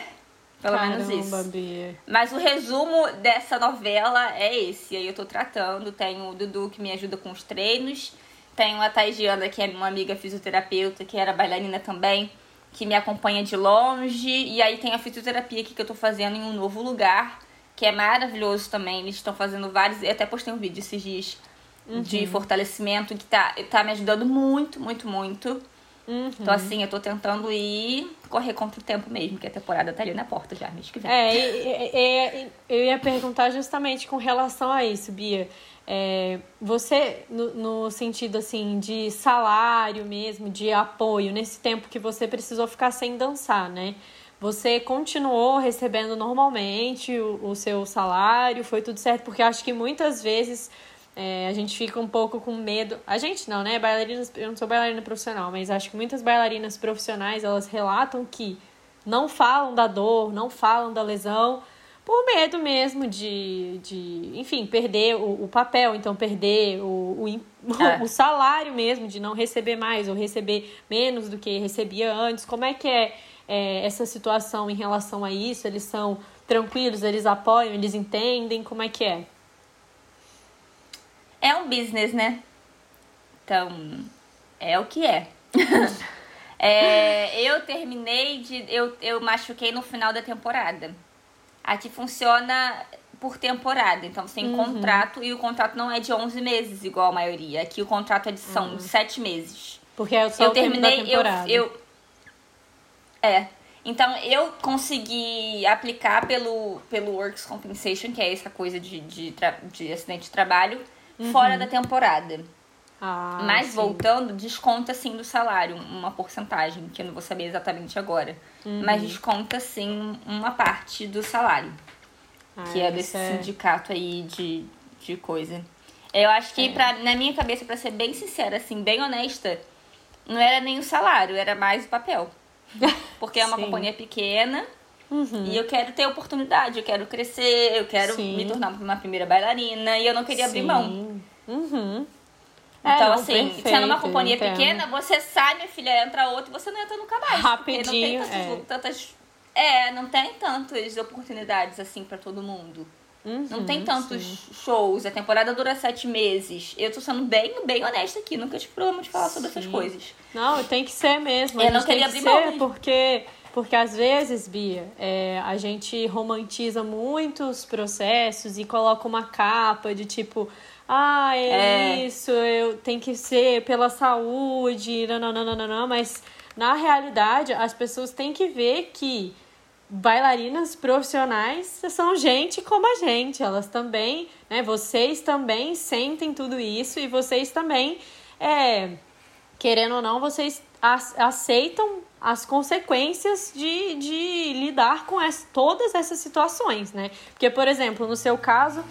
pelo Caramba, menos isso. Bia. Mas o resumo dessa novela é esse. Aí eu tô tratando. Tenho o Dudu que me ajuda com os treinos. Tenho a Taigiana, que é uma amiga fisioterapeuta, que era bailarina também, que me acompanha de longe. E aí tem a fisioterapia aqui que eu tô fazendo em um novo lugar, que é maravilhoso também. Eles estão fazendo vários. Eu até postei um vídeo esses dias de fortalecimento que tá, tá me ajudando muito, muito, muito. Uhum. Então, assim, eu tô tentando ir correr contra o tempo mesmo, que a temporada tá ali na porta já, mês que vem. É, eu ia perguntar justamente com relação a isso, Bia. É, você, no, no sentido assim, de salário mesmo, de apoio, nesse tempo que você precisou ficar sem dançar, né? Você continuou recebendo normalmente o, o seu salário, foi tudo certo, porque acho que muitas vezes é, a gente fica um pouco com medo. A gente não, né? Bailarinas, eu não sou bailarina profissional, mas acho que muitas bailarinas profissionais elas relatam que não falam da dor, não falam da lesão, por medo mesmo de, de enfim, perder o, o papel, então perder o, o, É. [LAUGHS] o salário mesmo, de não receber mais ou receber menos do que recebia antes. Como é que é, é, essa situação em relação a isso? Eles são tranquilos, eles apoiam, eles entendem? Como é que é? É um business, né? Então, é o que é. [LAUGHS] É, eu terminei de. Eu, eu machuquei no final da temporada. Aqui funciona por temporada. Então, você tem contrato e o contrato não é de 11 meses, igual a maioria. Aqui o contrato é de, são de 7 meses. Porque é só eu o tempo da terminei, eu, temporada. eu. É. Então eu consegui aplicar pelo, pelo Works Compensation, que é essa coisa de, de, tra- de acidente de trabalho, fora da temporada. Ah, Mas sim. voltando, desconta sim do salário, uma porcentagem, que eu não vou saber exatamente agora. Mas desconta sim uma parte do salário, que Ah, é isso desse sindicato aí de, de coisa. Eu acho que, pra, na minha cabeça, pra ser bem sincera, assim, bem honesta, não era nem o salário, era mais o papel. [LAUGHS] Porque é uma Sim. companhia pequena Uhum. e eu quero ter oportunidade, eu quero crescer, eu quero Sim. me tornar uma primeira bailarina e eu não queria abrir mão. Uhum. É, Então, não, assim, perfeito, sendo uma companhia entendo. pequena, você sai, minha filha, entra outra e você não entra nunca mais. Rapidinho, Porque não tem é. tantas. É, não tem tantas oportunidades assim pra todo mundo. não Uhum, tem tantos sim. shows. A temporada dura sete meses. Eu tô sendo bem, bem honesta aqui. Nunca tive problema de falar sobre essas Sim. coisas. Não, tem que ser mesmo. Eu não gente tem queria que abrir ser mesmo. porque, porque às vezes, Bia, é, a gente romantiza muitos processos e coloca uma capa de tipo, ah, é, É. isso, eu tem que ser pela saúde, não, não, não, não, não, mas na realidade as pessoas têm que ver que bailarinas profissionais são gente como a gente, elas também, né? Vocês também sentem tudo isso e vocês também, é, querendo ou não, vocês ac- aceitam as consequências de, de lidar com as, todas essas situações, né? Porque, por exemplo, no seu caso,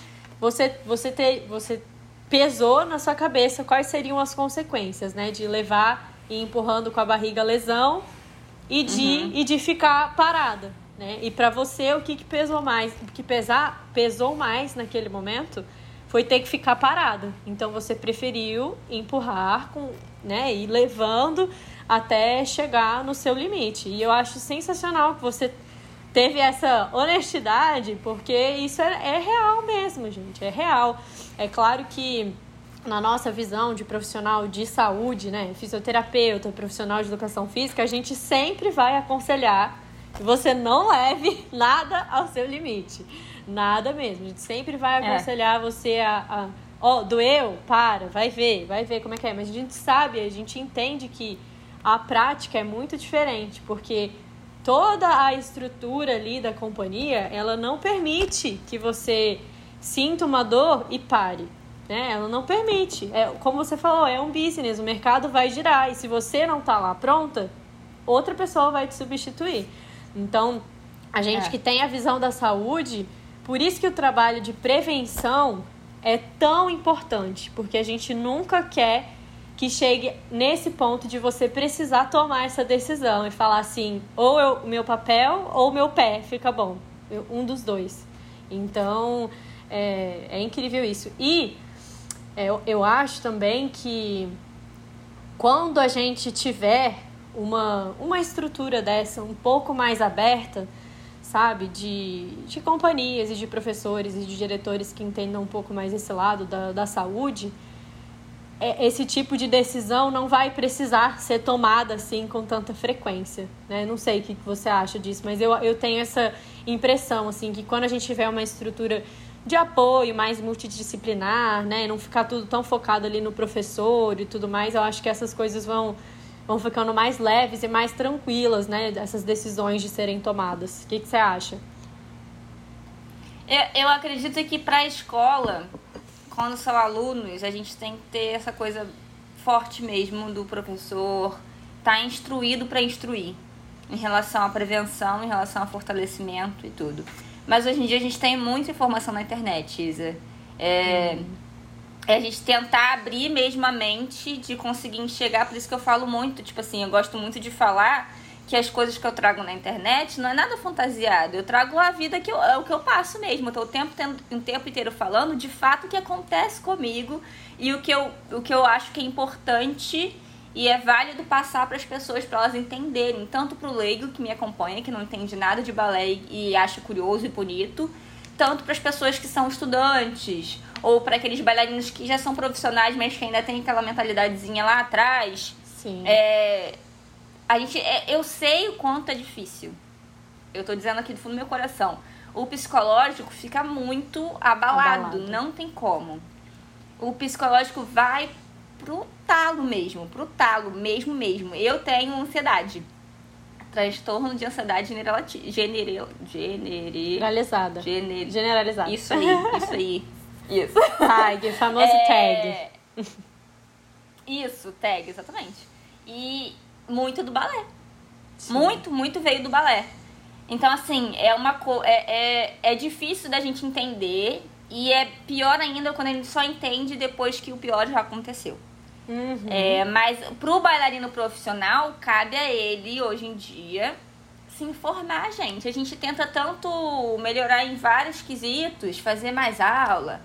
você, você, ter, você pesou na sua cabeça quais seriam as consequências, né? De levar e empurrando com a barriga a lesão e de, e de ficar parada, né? E para você, o que, que pesou mais? O que pesar, pesou mais naquele momento foi ter que ficar parada. Então você preferiu empurrar com, né, e levando até chegar no seu limite. E eu acho sensacional que você teve essa honestidade, porque isso é, é real mesmo, gente, é real. É claro que na nossa visão de profissional de saúde, né, fisioterapeuta, profissional de educação física, a gente sempre vai aconselhar que você não leve [LAUGHS] nada ao seu limite. Nada mesmo. A gente sempre vai aconselhar você a. a Ó, doeu? Para, vai ver, vai ver como é que é. Mas a gente sabe, a gente entende que a prática é muito diferente, porque toda a estrutura ali da companhia, ela não permite que você sinta uma dor e pare. Né? Ela não permite. É, como você falou, é um business, o mercado vai girar. E se você não tá lá pronta, outra pessoa vai te substituir. Então, a gente é. que tem a visão da saúde, por isso que o trabalho de prevenção é tão importante, porque a gente nunca quer que chegue nesse ponto de você precisar tomar essa decisão e falar assim, ou o meu papel ou meu pé fica bom, um dos dois. Então, é, é incrível isso. E é, eu acho também que quando a gente tiver uma, uma estrutura dessa um pouco mais aberta, sabe, de, de companhias e de professores e de diretores que entendam um pouco mais esse lado da, da saúde, esse tipo de decisão não vai precisar ser tomada assim com tanta frequência, né? Não sei o que você acha disso, mas eu, eu tenho essa impressão, assim, que quando a gente tiver uma estrutura de apoio mais multidisciplinar, né? Não ficar tudo tão focado ali no professor e tudo mais, eu acho que essas coisas vão, vão ficando mais leves e mais tranquilas, né? Essas decisões de serem tomadas. O que, que você acha? Eu, eu acredito que para a escola quando são alunos, a gente tem que ter essa coisa forte mesmo do professor estar tá instruído para instruir em relação à prevenção, em relação ao fortalecimento e tudo. Mas hoje em dia a gente tem muita informação na internet, Isa. É, hum. é a gente tentar abrir mesmo a mente de conseguir enxergar, por isso que eu falo muito, tipo assim, eu gosto muito de falar que as coisas que eu trago na internet não é nada fantasiado. Eu trago a vida que eu, é o que eu passo mesmo. Eu tô o tempo, tendo, o tempo inteiro falando de fato o que acontece comigo e o que eu, o que eu acho que é importante e é válido passar para as pessoas para elas entenderem, tanto para o leigo que me acompanha, que não entende nada de balé e acha curioso e bonito, tanto para as pessoas que são estudantes ou para aqueles bailarinos que já são profissionais, mas que ainda tem aquela mentalidadezinha lá atrás. Sim. É, a gente, é, eu sei o quanto é difícil. Eu tô dizendo aqui do fundo do meu coração. O psicológico fica muito abalado, abalado. não tem como. O psicológico vai pro talo mesmo, pro talo mesmo mesmo. Eu tenho ansiedade. Transtorno de ansiedade generalizada. Gener... Generalizada. Isso aí, [LAUGHS] isso aí. Isso. Tag, famoso é... tag. Isso, tag, exatamente. E muito do balé. Sim. Muito, muito veio do balé. Então, assim, é uma co é, é, é difícil da gente entender e é pior ainda quando a gente só entende depois que o pior já aconteceu. Uhum. É, mas pro bailarino profissional, cabe a ele, hoje em dia, se informar, gente. A gente tenta tanto melhorar em vários quesitos, fazer mais aula,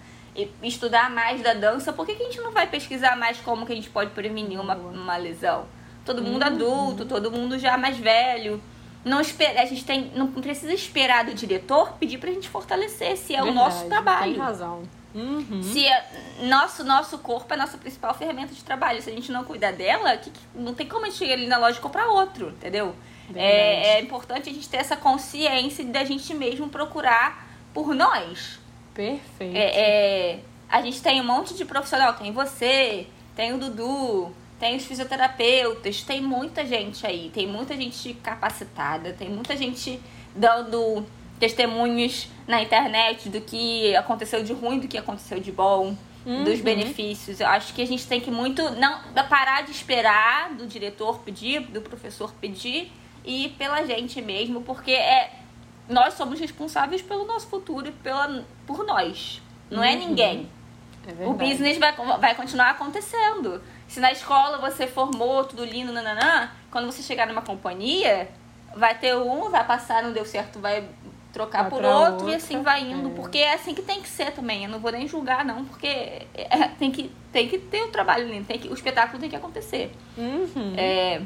estudar mais da dança. Por que, que a gente não vai pesquisar mais como que a gente pode prevenir uma, uma lesão? Todo mundo uhum. adulto, todo mundo já mais velho. Não espera, a gente tem, não precisa esperar do diretor pedir pra gente fortalecer, se é Verdade, o nosso trabalho. Tem razão. Uhum. Se é, nosso, nosso corpo é a nossa principal ferramenta de trabalho. Se a gente não cuidar dela, que, que, não tem como a gente chegar ali na loja e comprar outro, entendeu? É, é, importante a gente ter essa consciência da gente mesmo procurar por nós. Perfeito. É, é, a gente tem um monte de profissional, tem você, tem o Dudu, tem os fisioterapeutas, tem muita gente aí, tem muita gente capacitada, tem muita gente dando testemunhos na internet do que aconteceu de ruim, do que aconteceu de bom, uhum. dos benefícios. Eu acho que a gente tem que muito não parar de esperar do diretor pedir, do professor pedir e pela gente mesmo, porque é nós somos responsáveis pelo nosso futuro pela por nós. Não é uhum. é ninguém. É o business vai, vai continuar acontecendo. Se na escola você formou tudo lindo, nananã, quando você chegar numa companhia, vai ter um, vai passar, não deu certo, vai trocar vai por outro outra, e assim vai indo, é. porque é assim que tem que ser também. Eu não vou nem julgar não, porque é, tem, que, tem que ter o trabalho lindo, tem que, o espetáculo tem que acontecer. Uhum. É,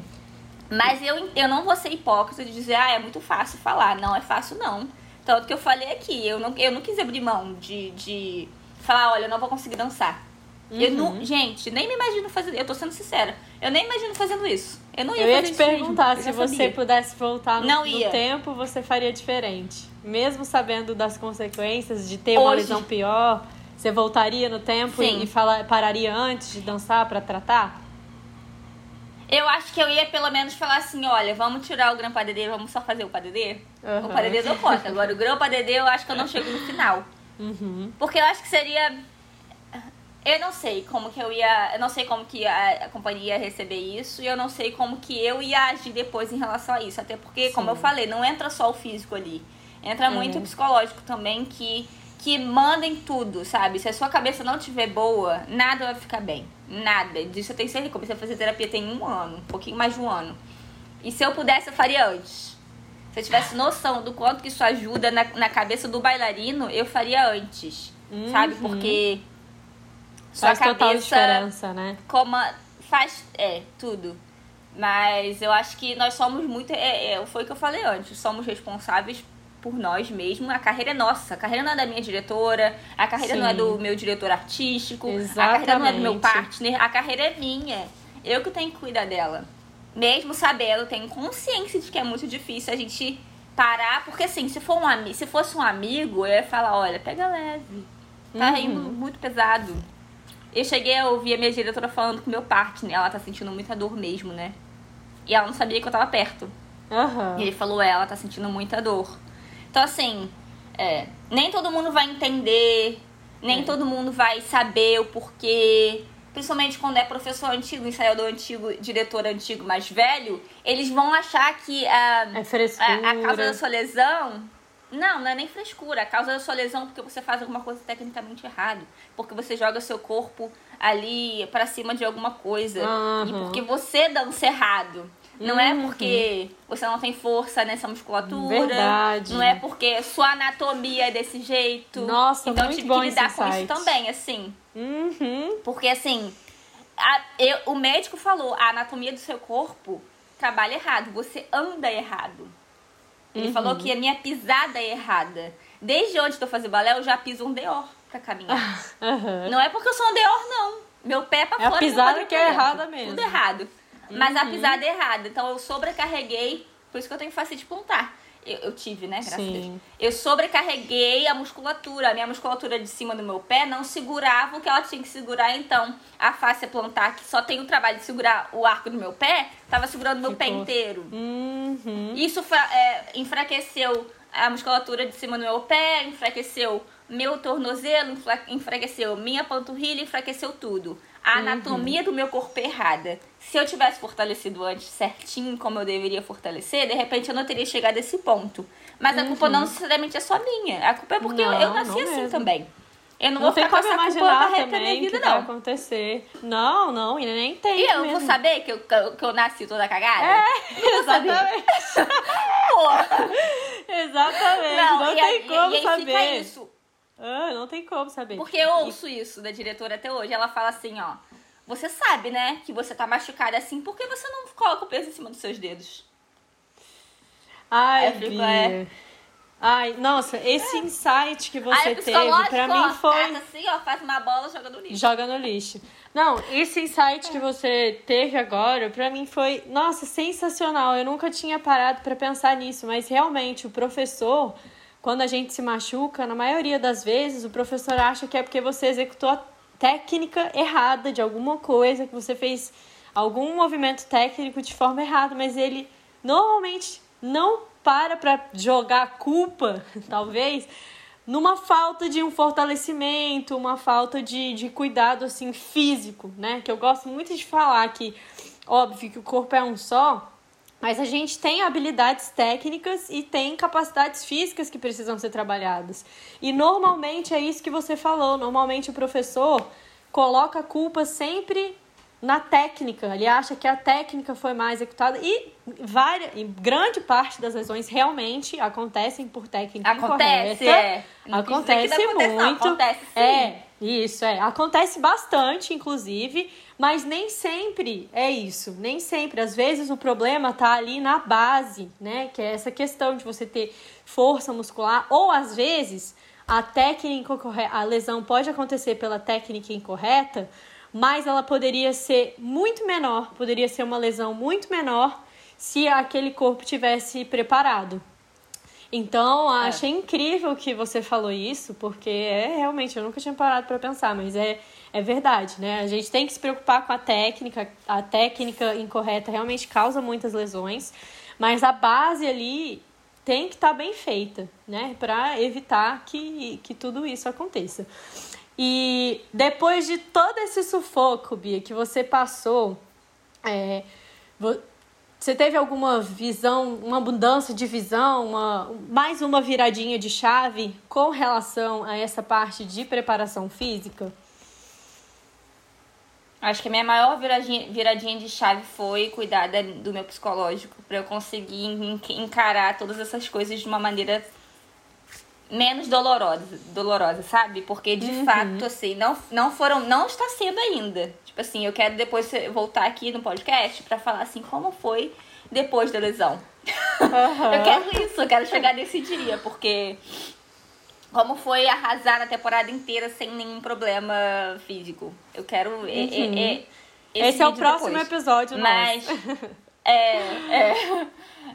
mas eu, eu não vou ser hipócrita de dizer, ah, é muito fácil falar. Não é fácil não. Tanto que eu falei aqui, eu não, eu não quis abrir mão de, de falar, olha, eu não vou conseguir dançar. Uhum. Eu não, gente, nem me imagino fazendo. Eu tô sendo sincera. Eu nem imagino fazendo isso. Eu não ia Eu ia te perguntar se você pudesse voltar no, não ia. no tempo, você faria diferente. Mesmo sabendo das consequências de ter Hoje... uma lesão pior, você voltaria no tempo Sim. e falar, pararia antes de dançar para tratar? Eu acho que eu ia pelo menos falar assim, olha, vamos tirar o grão padedê, vamos só fazer o padedê. Uhum. O padedê eu posso. Agora o grão padedê eu acho que eu não chego no final. Uhum. Porque eu acho que seria. Eu não sei como que eu ia. Eu não sei como que a, a, companhia ia receber isso e eu não sei como que eu ia agir depois em relação a isso. Até porque, Sim. como eu falei, não entra só o físico ali. Entra é. muito o psicológico também que, que manda em tudo, sabe? Se a sua cabeça não estiver boa, nada vai ficar bem. Nada. Disso eu tenho certeza. Comecei a fazer terapia tem um ano, um pouquinho mais de um ano. E se eu pudesse, eu faria antes. Se eu tivesse noção do quanto que isso ajuda na, na cabeça do bailarino, eu faria antes. Uhum. Sabe? Porque Faz sua total diferença, né? Como faz é tudo. Mas eu acho que nós somos muito. É, é, foi o que eu falei antes. Somos responsáveis por nós mesmos. A carreira é nossa. A carreira não é da minha diretora. A carreira Sim. não é do meu diretor artístico. Exatamente. A carreira não é do meu partner. A carreira é minha. Eu que tenho que cuidar dela. Mesmo sabendo, tenho consciência de que é muito difícil a gente parar. Porque assim, se, for um, se fosse um amigo, eu ia falar: olha, pega leve. Tá uhum. indo muito pesado. Eu cheguei a ouvir a minha diretora falando com meu partner. Ela tá sentindo muita dor mesmo, né? E ela não sabia que eu tava perto. Uhum. E ele falou, é, ela tá sentindo muita dor. Então, assim, é, nem todo mundo vai entender, nem é. todo mundo vai saber o porquê. Principalmente quando é professor antigo, ensaiador antigo, diretor antigo mais velho, eles vão achar que a, é a, a causa da sua lesão não, não é nem frescura. A causa da sua lesão é porque você faz alguma coisa tecnicamente errado. Porque você joga seu corpo ali para cima de alguma coisa. Uhum. E porque você dança errado. Não é uhum. é porque você não tem força nessa musculatura. Verdade. Não é porque sua anatomia é desse jeito. Nossa, então muito tive bom que lidar com insight. isso também, assim. Uhum. Porque assim, a, eu, o médico falou, a anatomia do seu corpo trabalha errado, você anda errado. Ele uhum. falou que a minha pisada é errada. Desde onde estou fazendo balé, eu já piso um deor pra caminhar. [LAUGHS] Uhum. Não é porque eu sou um deor, não. Meu pé é pra é fora. A pisada que é errada mesmo. Tudo errado. Uhum. Mas a pisada é errada. Então eu sobrecarreguei. Por isso que eu tenho facite plantar. Eu, eu, tive, né? Graças Sim. a Deus. Eu sobrecarreguei a musculatura. A minha musculatura de cima do meu pé não segurava o que ela tinha que segurar. Então, a face plantar, que só tem o trabalho de segurar o arco do meu pé, tava segurando o meu Ficou. pé inteiro. Uhum. Isso é, enfraqueceu a musculatura de cima do meu pé, enfraqueceu meu tornozelo, enfraqueceu minha panturrilha, enfraqueceu tudo a anatomia uhum. do meu corpo é errada. Se eu tivesse fortalecido antes certinho como eu deveria fortalecer, de repente eu não teria chegado a esse ponto. Mas a culpa não uhum. necessariamente é só minha. A culpa é porque não, eu, eu, nasci assim mesmo. também. Eu não, não vou ficar tem como imaginar também vida, que não. vai acontecer. Não, não, e nem tem. E eu mesmo. vou saber que eu, que eu nasci toda cagada? É, exatamente. [LAUGHS] exatamente. Não, não tem aí, como e, saber. Fica isso. Ah, não tem como saber. Porque eu ouço isso da diretora até hoje. Ela fala assim, ó. Você sabe, né, que você tá machucada assim, por que você não coloca o peso em cima dos seus dedos? Ai, fico, é... Ai, nossa, esse insight que você teve, pra mim ó, foi. assim, ó, faz uma bola, joga no lixo. Joga no lixo. Não, esse insight que você teve agora, pra mim foi, nossa, sensacional. Eu nunca tinha parado para pensar nisso, mas realmente o professor quando a gente se machuca, na maioria das vezes, o professor acha que é porque você executou a técnica errada de alguma coisa, que você fez algum movimento técnico de forma errada, mas ele normalmente não para para jogar a culpa, [LAUGHS] talvez, numa falta de um fortalecimento, uma falta de, de cuidado assim físico, né? Que eu gosto muito de falar que, óbvio que o corpo é um só, mas a gente tem habilidades técnicas e tem capacidades físicas que precisam ser trabalhadas. E normalmente é isso que você falou. Normalmente o professor coloca a culpa sempre na técnica. Ele acha que a técnica foi mais executada e várias, e grande parte das lesões realmente acontecem por técnica acontece, incorreta. É. Acontece muito. Não, acontece sim. É, isso é. Acontece bastante, inclusive. Mas nem sempre é isso, nem sempre. Às vezes o problema tá ali na base, né? Que é essa questão de você ter força muscular, ou às vezes a técnica a lesão pode acontecer pela técnica incorreta, mas ela poderia ser muito menor, poderia ser uma lesão muito menor se aquele corpo tivesse preparado. Então, é. achei incrível que você falou isso, porque é realmente, eu nunca tinha parado para pensar, mas é é verdade, né? A gente tem que se preocupar com a técnica. A técnica incorreta realmente causa muitas lesões, mas a base ali tem que estar tá bem feita, né? Para evitar que, que tudo isso aconteça. E depois de todo esse sufoco, Bia, que você passou, é, você teve alguma visão, uma mudança de visão, uma, mais uma viradinha de chave com relação a essa parte de preparação física? Acho que a minha maior viradinha, viradinha de chave foi cuidar do meu psicológico, para eu conseguir encarar todas essas coisas de uma maneira menos dolorosa, dolorosa, sabe? Porque de uhum. fato, assim, não, não foram, não está sendo ainda. Tipo assim, eu quero depois voltar aqui no podcast para falar assim como foi depois da lesão. Uhum. [LAUGHS] eu quero isso, eu quero chegar nesse dia, porque como foi arrasar na temporada inteira sem nenhum problema físico. Eu quero. Uhum. Esse, esse é o próximo depois. episódio, mas. é, é.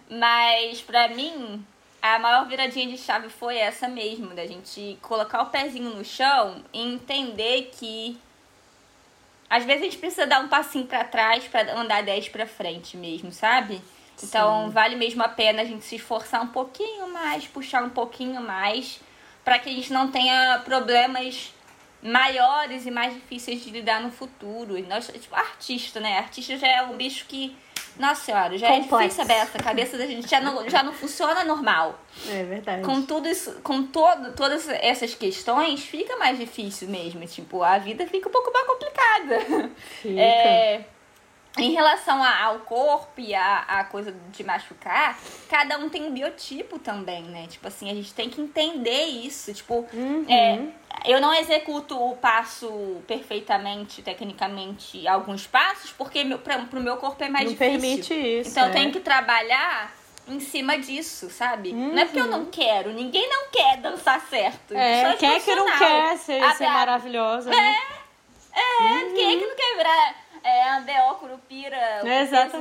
Mas pra mim, a maior viradinha de chave foi essa mesmo, da gente colocar o pezinho no chão e entender que às vezes a gente precisa dar um passinho para trás para andar 10 para frente mesmo, sabe? Sim. Então vale mesmo a pena a gente se esforçar um pouquinho mais, puxar um pouquinho mais, para que a gente não tenha problemas maiores e mais difíceis de lidar no futuro. E nós, tipo, artista, né? Artista já é um bicho que nossa senhora, já Complexo. é difícil essa cabeça da gente já não, já não funciona normal. É verdade. Com tudo isso, com todo, todas essas questões, fica mais difícil mesmo. Tipo, a vida fica um pouco mais complicada. Fica. É, em relação ao corpo e a, a coisa de machucar, cada um tem um biotipo também, né? Tipo assim, a gente tem que entender isso. Tipo, uhum. é, eu não executo o passo perfeitamente, tecnicamente, alguns passos, porque meu, pra, pro meu corpo é mais não difícil. permite isso. Então é. eu tenho que trabalhar em cima disso, sabe? Uhum. Não é porque eu não quero, ninguém não quer dançar certo. É, quem é que não quer ser, a, ser maravilhosa, é, né? É, uhum. quem é que não quer virar é, Andeó, Curupira,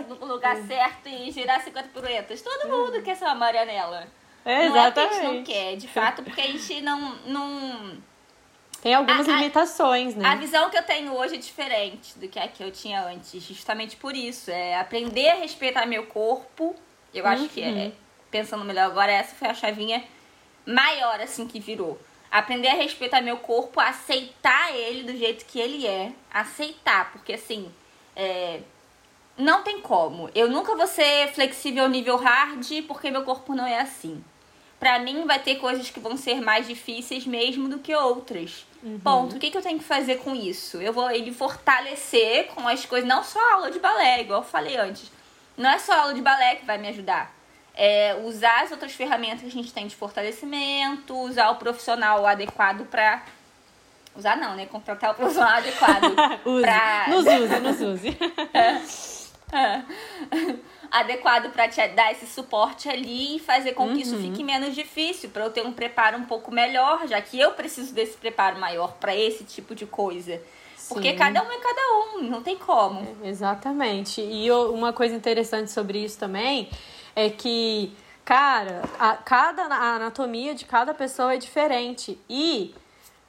no lugar certo e girar 50 piruetas? Todo mundo quer ser uma Marianela. É, não é que a gente não quer, de fato, porque a gente não... não tem algumas a, limitações, né? A visão que eu tenho hoje é diferente do que a que eu tinha antes, justamente por isso. É aprender a respeitar meu corpo. Eu acho que, é, uhum. pensando melhor agora, essa foi a chavinha maior, assim, que virou. Aprender a respeitar meu corpo, aceitar ele do jeito que ele é. Aceitar, porque assim, é, não tem como. Eu nunca vou ser flexível nível hard porque meu corpo não é assim. Pra mim, vai ter coisas que vão ser mais difíceis mesmo do que outras. Uhum. Ponto. O que, que eu tenho que fazer com isso? Eu vou ele fortalecer com as coisas, não só aula de balé, igual eu falei antes. Não é só aula de balé que vai me ajudar. É usar as outras ferramentas que a gente tem de fortalecimento, usar o profissional adequado para usar não, né? Contratar o profissional [LAUGHS] adequado use. pra... Nos use, nos use. é. [LAUGHS] É adequado para te dar esse suporte ali e fazer com que isso uhum. fique menos difícil, para eu ter um preparo um pouco melhor, já que eu preciso desse preparo maior para esse tipo de coisa. Sim. Porque cada um é cada um, não tem como. É, exatamente. E uma coisa interessante sobre isso também é que, cara, a, cada a anatomia de cada pessoa é diferente. E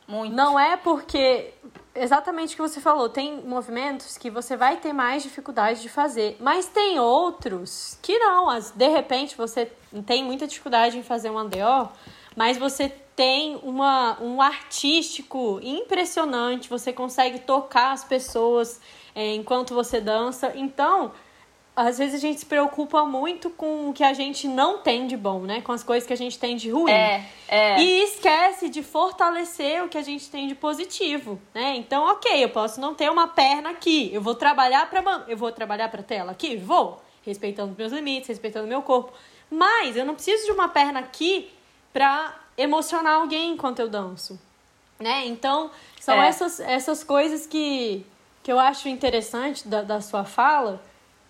Muito. não é porque exatamente o que você falou. Tem movimentos que você vai ter mais dificuldade de fazer, mas tem outros que não. De repente você tem muita dificuldade em fazer um andeó, mas você tem uma, um artístico impressionante, você consegue tocar as pessoas é, enquanto você dança. Então, às vezes a gente se preocupa muito com o que a gente não tem de bom, né? Com as coisas que a gente tem de ruim. É, é. E esquece de fortalecer o que a gente tem de positivo, né? Então, ok, eu posso não ter uma perna aqui. Eu vou trabalhar para eu vou trabalhar para tela aqui, vou, respeitando meus limites, respeitando meu corpo. Mas eu não preciso de uma perna aqui para emocionar alguém enquanto eu danço, né? Então, são é. essas essas coisas que que eu acho interessante da, da sua fala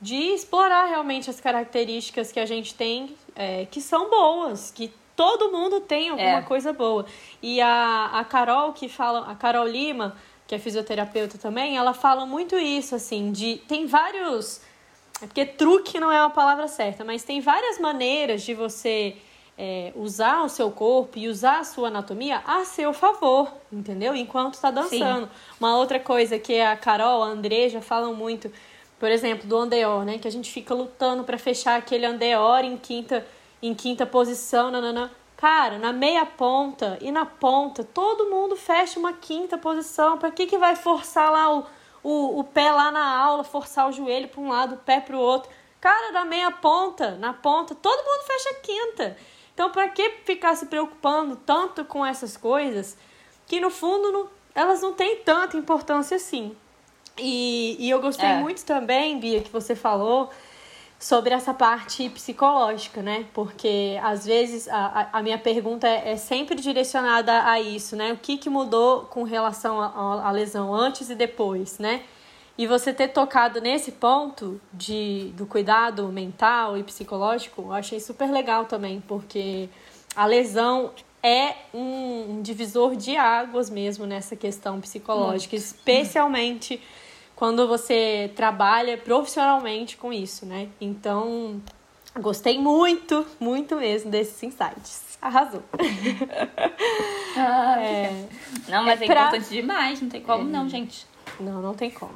de explorar realmente as características que a gente tem, é, que são boas, que todo mundo tem alguma é. coisa boa. E a, a Carol, que fala, a Carol Lima, que é fisioterapeuta também, ela fala muito isso, assim, de. Tem vários. É porque truque não é uma palavra certa, mas tem várias maneiras de você é, usar o seu corpo e usar a sua anatomia a seu favor, entendeu? Enquanto está dançando. Sim. Uma outra coisa que a Carol, a Andreja falam muito por exemplo, do Andeor, né? Que a gente fica lutando para fechar aquele Andeor em quinta em quinta posição, nanana. Cara, na meia ponta e na ponta, todo mundo fecha uma quinta posição. Para que, que vai forçar lá o, o, o pé lá na aula, forçar o joelho para um lado, o pé para o outro? Cara, na meia ponta, na ponta, todo mundo fecha quinta. Então, para que ficar se preocupando tanto com essas coisas que no fundo não, elas não têm tanta importância assim? E, e eu gostei é. muito também, Bia, que você falou sobre essa parte psicológica, né? Porque às vezes a, a minha pergunta é, é, sempre direcionada a isso, né? O que, que mudou com relação à lesão antes e depois, né? E você ter tocado nesse ponto de, do cuidado mental e psicológico, eu achei super legal também, porque a lesão é um, um divisor de águas mesmo nessa questão psicológica, Muito. especialmente quando você trabalha profissionalmente com isso, né? Então, gostei muito, muito mesmo desses insights. Arrasou. [LAUGHS] Ah, é, não, mas é, é pra... importante demais, não tem como é. não, gente. Não, não tem como.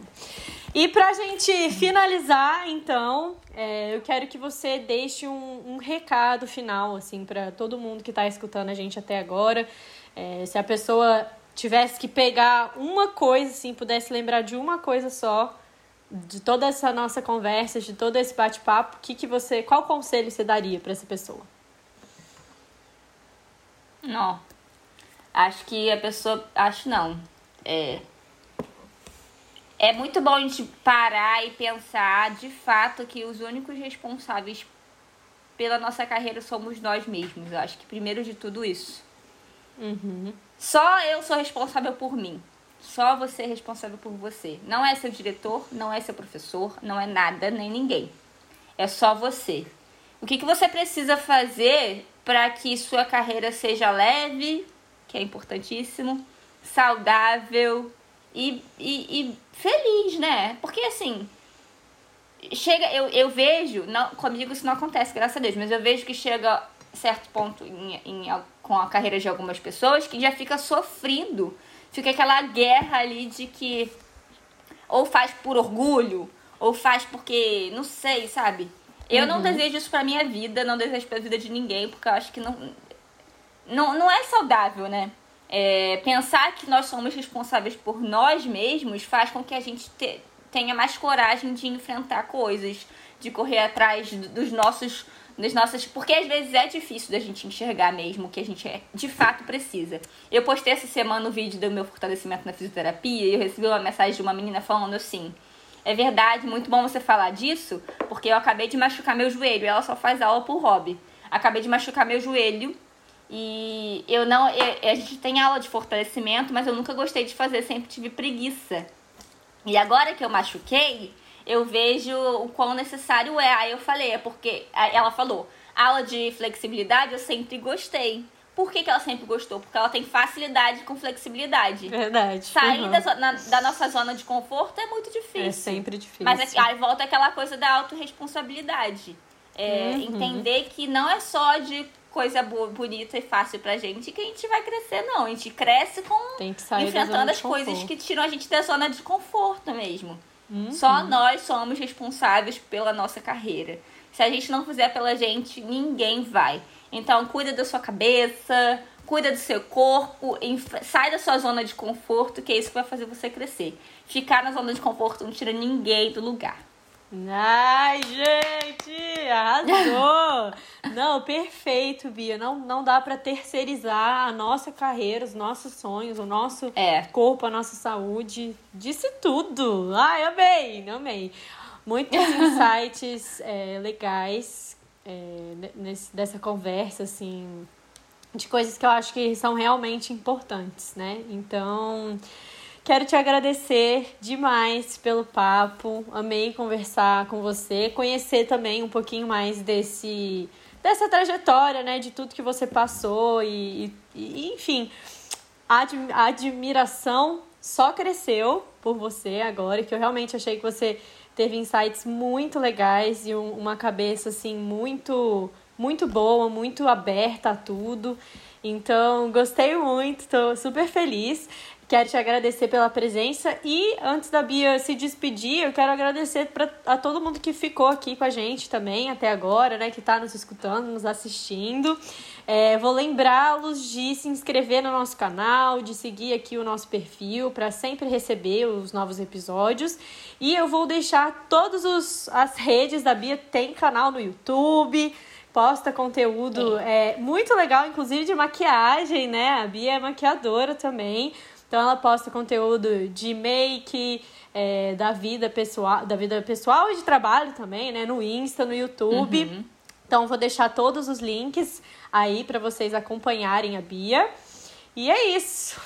E pra gente finalizar, então, é, eu quero que você deixe um, um recado final, assim, para todo mundo que tá escutando a gente até agora. É, se a pessoa tivesse que pegar uma coisa, assim, pudesse lembrar de uma coisa só, de toda essa nossa conversa, de todo esse bate-papo, que que você, qual conselho você daria para essa pessoa? Não. Acho que a pessoa, acho não. É é muito bom a gente parar e pensar de fato que os únicos responsáveis pela nossa carreira somos nós mesmos. Eu acho que primeiro de tudo isso. Uhum. Só eu sou responsável por mim. Só você é responsável por você. Não é seu diretor, não é seu professor, não é nada, nem ninguém. É só você. O que, que você precisa fazer para que sua carreira seja leve, que é importantíssimo, saudável e, e, e feliz, né? Porque assim, chega, eu, eu vejo, não, comigo isso não acontece, graças a Deus, mas eu vejo que chega certo ponto em, em, com a carreira de algumas pessoas que já fica sofrendo. Fica aquela guerra ali de que ou faz por orgulho, ou faz porque, não sei, sabe? Eu uhum. não desejo isso pra minha vida, não desejo pra vida de ninguém, porque eu acho que não, não, não é saudável, né? É, pensar que nós somos responsáveis por nós mesmos faz com que a gente te, tenha mais coragem de enfrentar coisas, de correr atrás dos nossos nas nossas. Porque às vezes é difícil da gente enxergar mesmo o que a gente é, de fato precisa. Eu postei essa semana o um vídeo do meu fortalecimento na fisioterapia e eu recebi uma mensagem de uma menina falando assim. É verdade, muito bom você falar disso, porque eu acabei de machucar meu joelho. Ela só faz aula por hobby. Acabei de machucar meu joelho e eu não. a gente tem aula de fortalecimento, mas eu nunca gostei de fazer, sempre tive preguiça. E agora que eu machuquei, eu vejo o quão necessário é. Aí eu falei, é porque. Ela falou, aula de flexibilidade eu sempre gostei. Por que, que ela sempre gostou? Porque ela tem facilidade com flexibilidade. Verdade. Sair uhum. da, na, da, nossa zona de conforto é muito difícil. É sempre difícil. Mas aí volta aquela coisa da autorresponsabilidade. É, uhum. Entender que não é só de coisa boa, bonita e fácil pra gente que a gente vai crescer, não. A gente cresce com enfrentando as coisas que tiram a gente da zona de conforto mesmo. Uhum. Só nós somos responsáveis pela nossa carreira. Se a gente não fizer pela gente, ninguém vai. Então, cuida da sua cabeça, cuida do seu corpo, sai da sua zona de conforto, que é isso que vai fazer você crescer. Ficar na zona de conforto não tira ninguém do lugar. Ai, gente, arrasou! [LAUGHS] não, perfeito, Bia. Não, não dá para terceirizar a nossa carreira, os nossos sonhos, o nosso é. corpo, a nossa saúde. Disse tudo. Ai, amei, amei. Muitos [LAUGHS] insights é, legais é, nesse, dessa conversa, assim, de coisas que eu acho que são realmente importantes, né? Então. Quero te agradecer demais pelo papo. Amei conversar com você, conhecer também um pouquinho mais desse dessa trajetória, né, de tudo que você passou e, e enfim, a admiração só cresceu por você agora, que eu realmente achei que você teve insights muito legais e um, uma cabeça assim muito muito boa, muito aberta a tudo. Então, gostei muito, estou super feliz. Quero te agradecer pela presença e antes da Bia se despedir, eu quero agradecer pra, a todo mundo que ficou aqui com a gente também até agora, né? Que está nos escutando, nos assistindo. É, vou lembrá-los de se inscrever no nosso canal, de seguir aqui o nosso perfil para sempre receber os novos episódios. E eu vou deixar todas as redes da Bia, tem canal no YouTube posta conteúdo é. é. muito legal, inclusive de maquiagem, né? A Bia é maquiadora também. Então ela posta conteúdo de make, é, da vida pessoal, da vida pessoal e de trabalho também, né? No Insta, no YouTube. Uhum. Então vou deixar todos os links aí para vocês acompanharem a Bia. E é isso.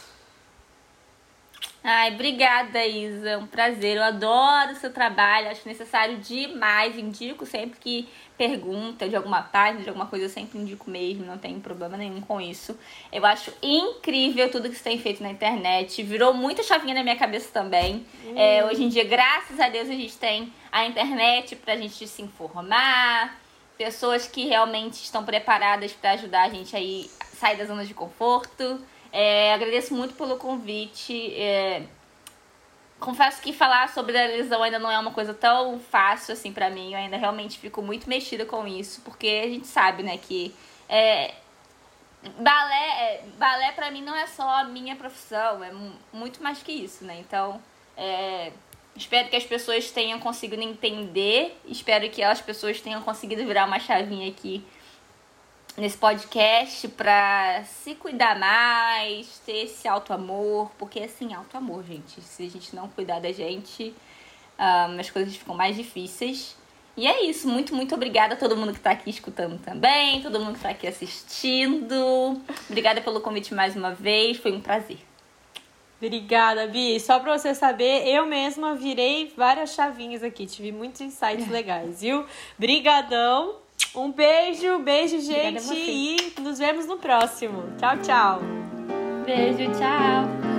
Ai, obrigada, Isa. É um prazer. Eu adoro o seu trabalho. Acho necessário demais. Indico sempre que pergunta de alguma página, de alguma coisa, eu sempre indico mesmo. Não tem problema nenhum com isso. Eu acho incrível tudo que você tem feito na internet. Virou muita chavinha na minha cabeça também. Hum. É, hoje em dia, graças a Deus, a gente tem a internet pra gente se informar. Pessoas que realmente estão preparadas para ajudar a gente aí sair da zona de conforto. É, agradeço muito pelo convite. É, confesso que falar sobre a lesão ainda não é uma coisa tão fácil assim para mim. Eu ainda realmente fico muito mexida com isso, porque a gente sabe, né, que é, balé, é, balé para mim não é só a minha profissão, é muito mais que isso, né? Então, é, espero que as pessoas tenham conseguido entender, espero que as pessoas tenham conseguido virar uma chavinha aqui nesse podcast para se cuidar mais, ter esse alto amor, porque assim, alto amor, gente. Se a gente não cuidar da gente, um, as coisas ficam mais difíceis. E é isso, muito, muito obrigada a todo mundo que está aqui escutando também, todo mundo que está aqui assistindo. Obrigada pelo convite mais uma vez, foi um prazer. Obrigada, Bi. Só para você saber, eu mesma virei várias chavinhas aqui, tive muitos insights legais, viu? Brigadão. Um beijo, beijo, gente. E nos vemos no próximo. Tchau, tchau. Beijo, tchau.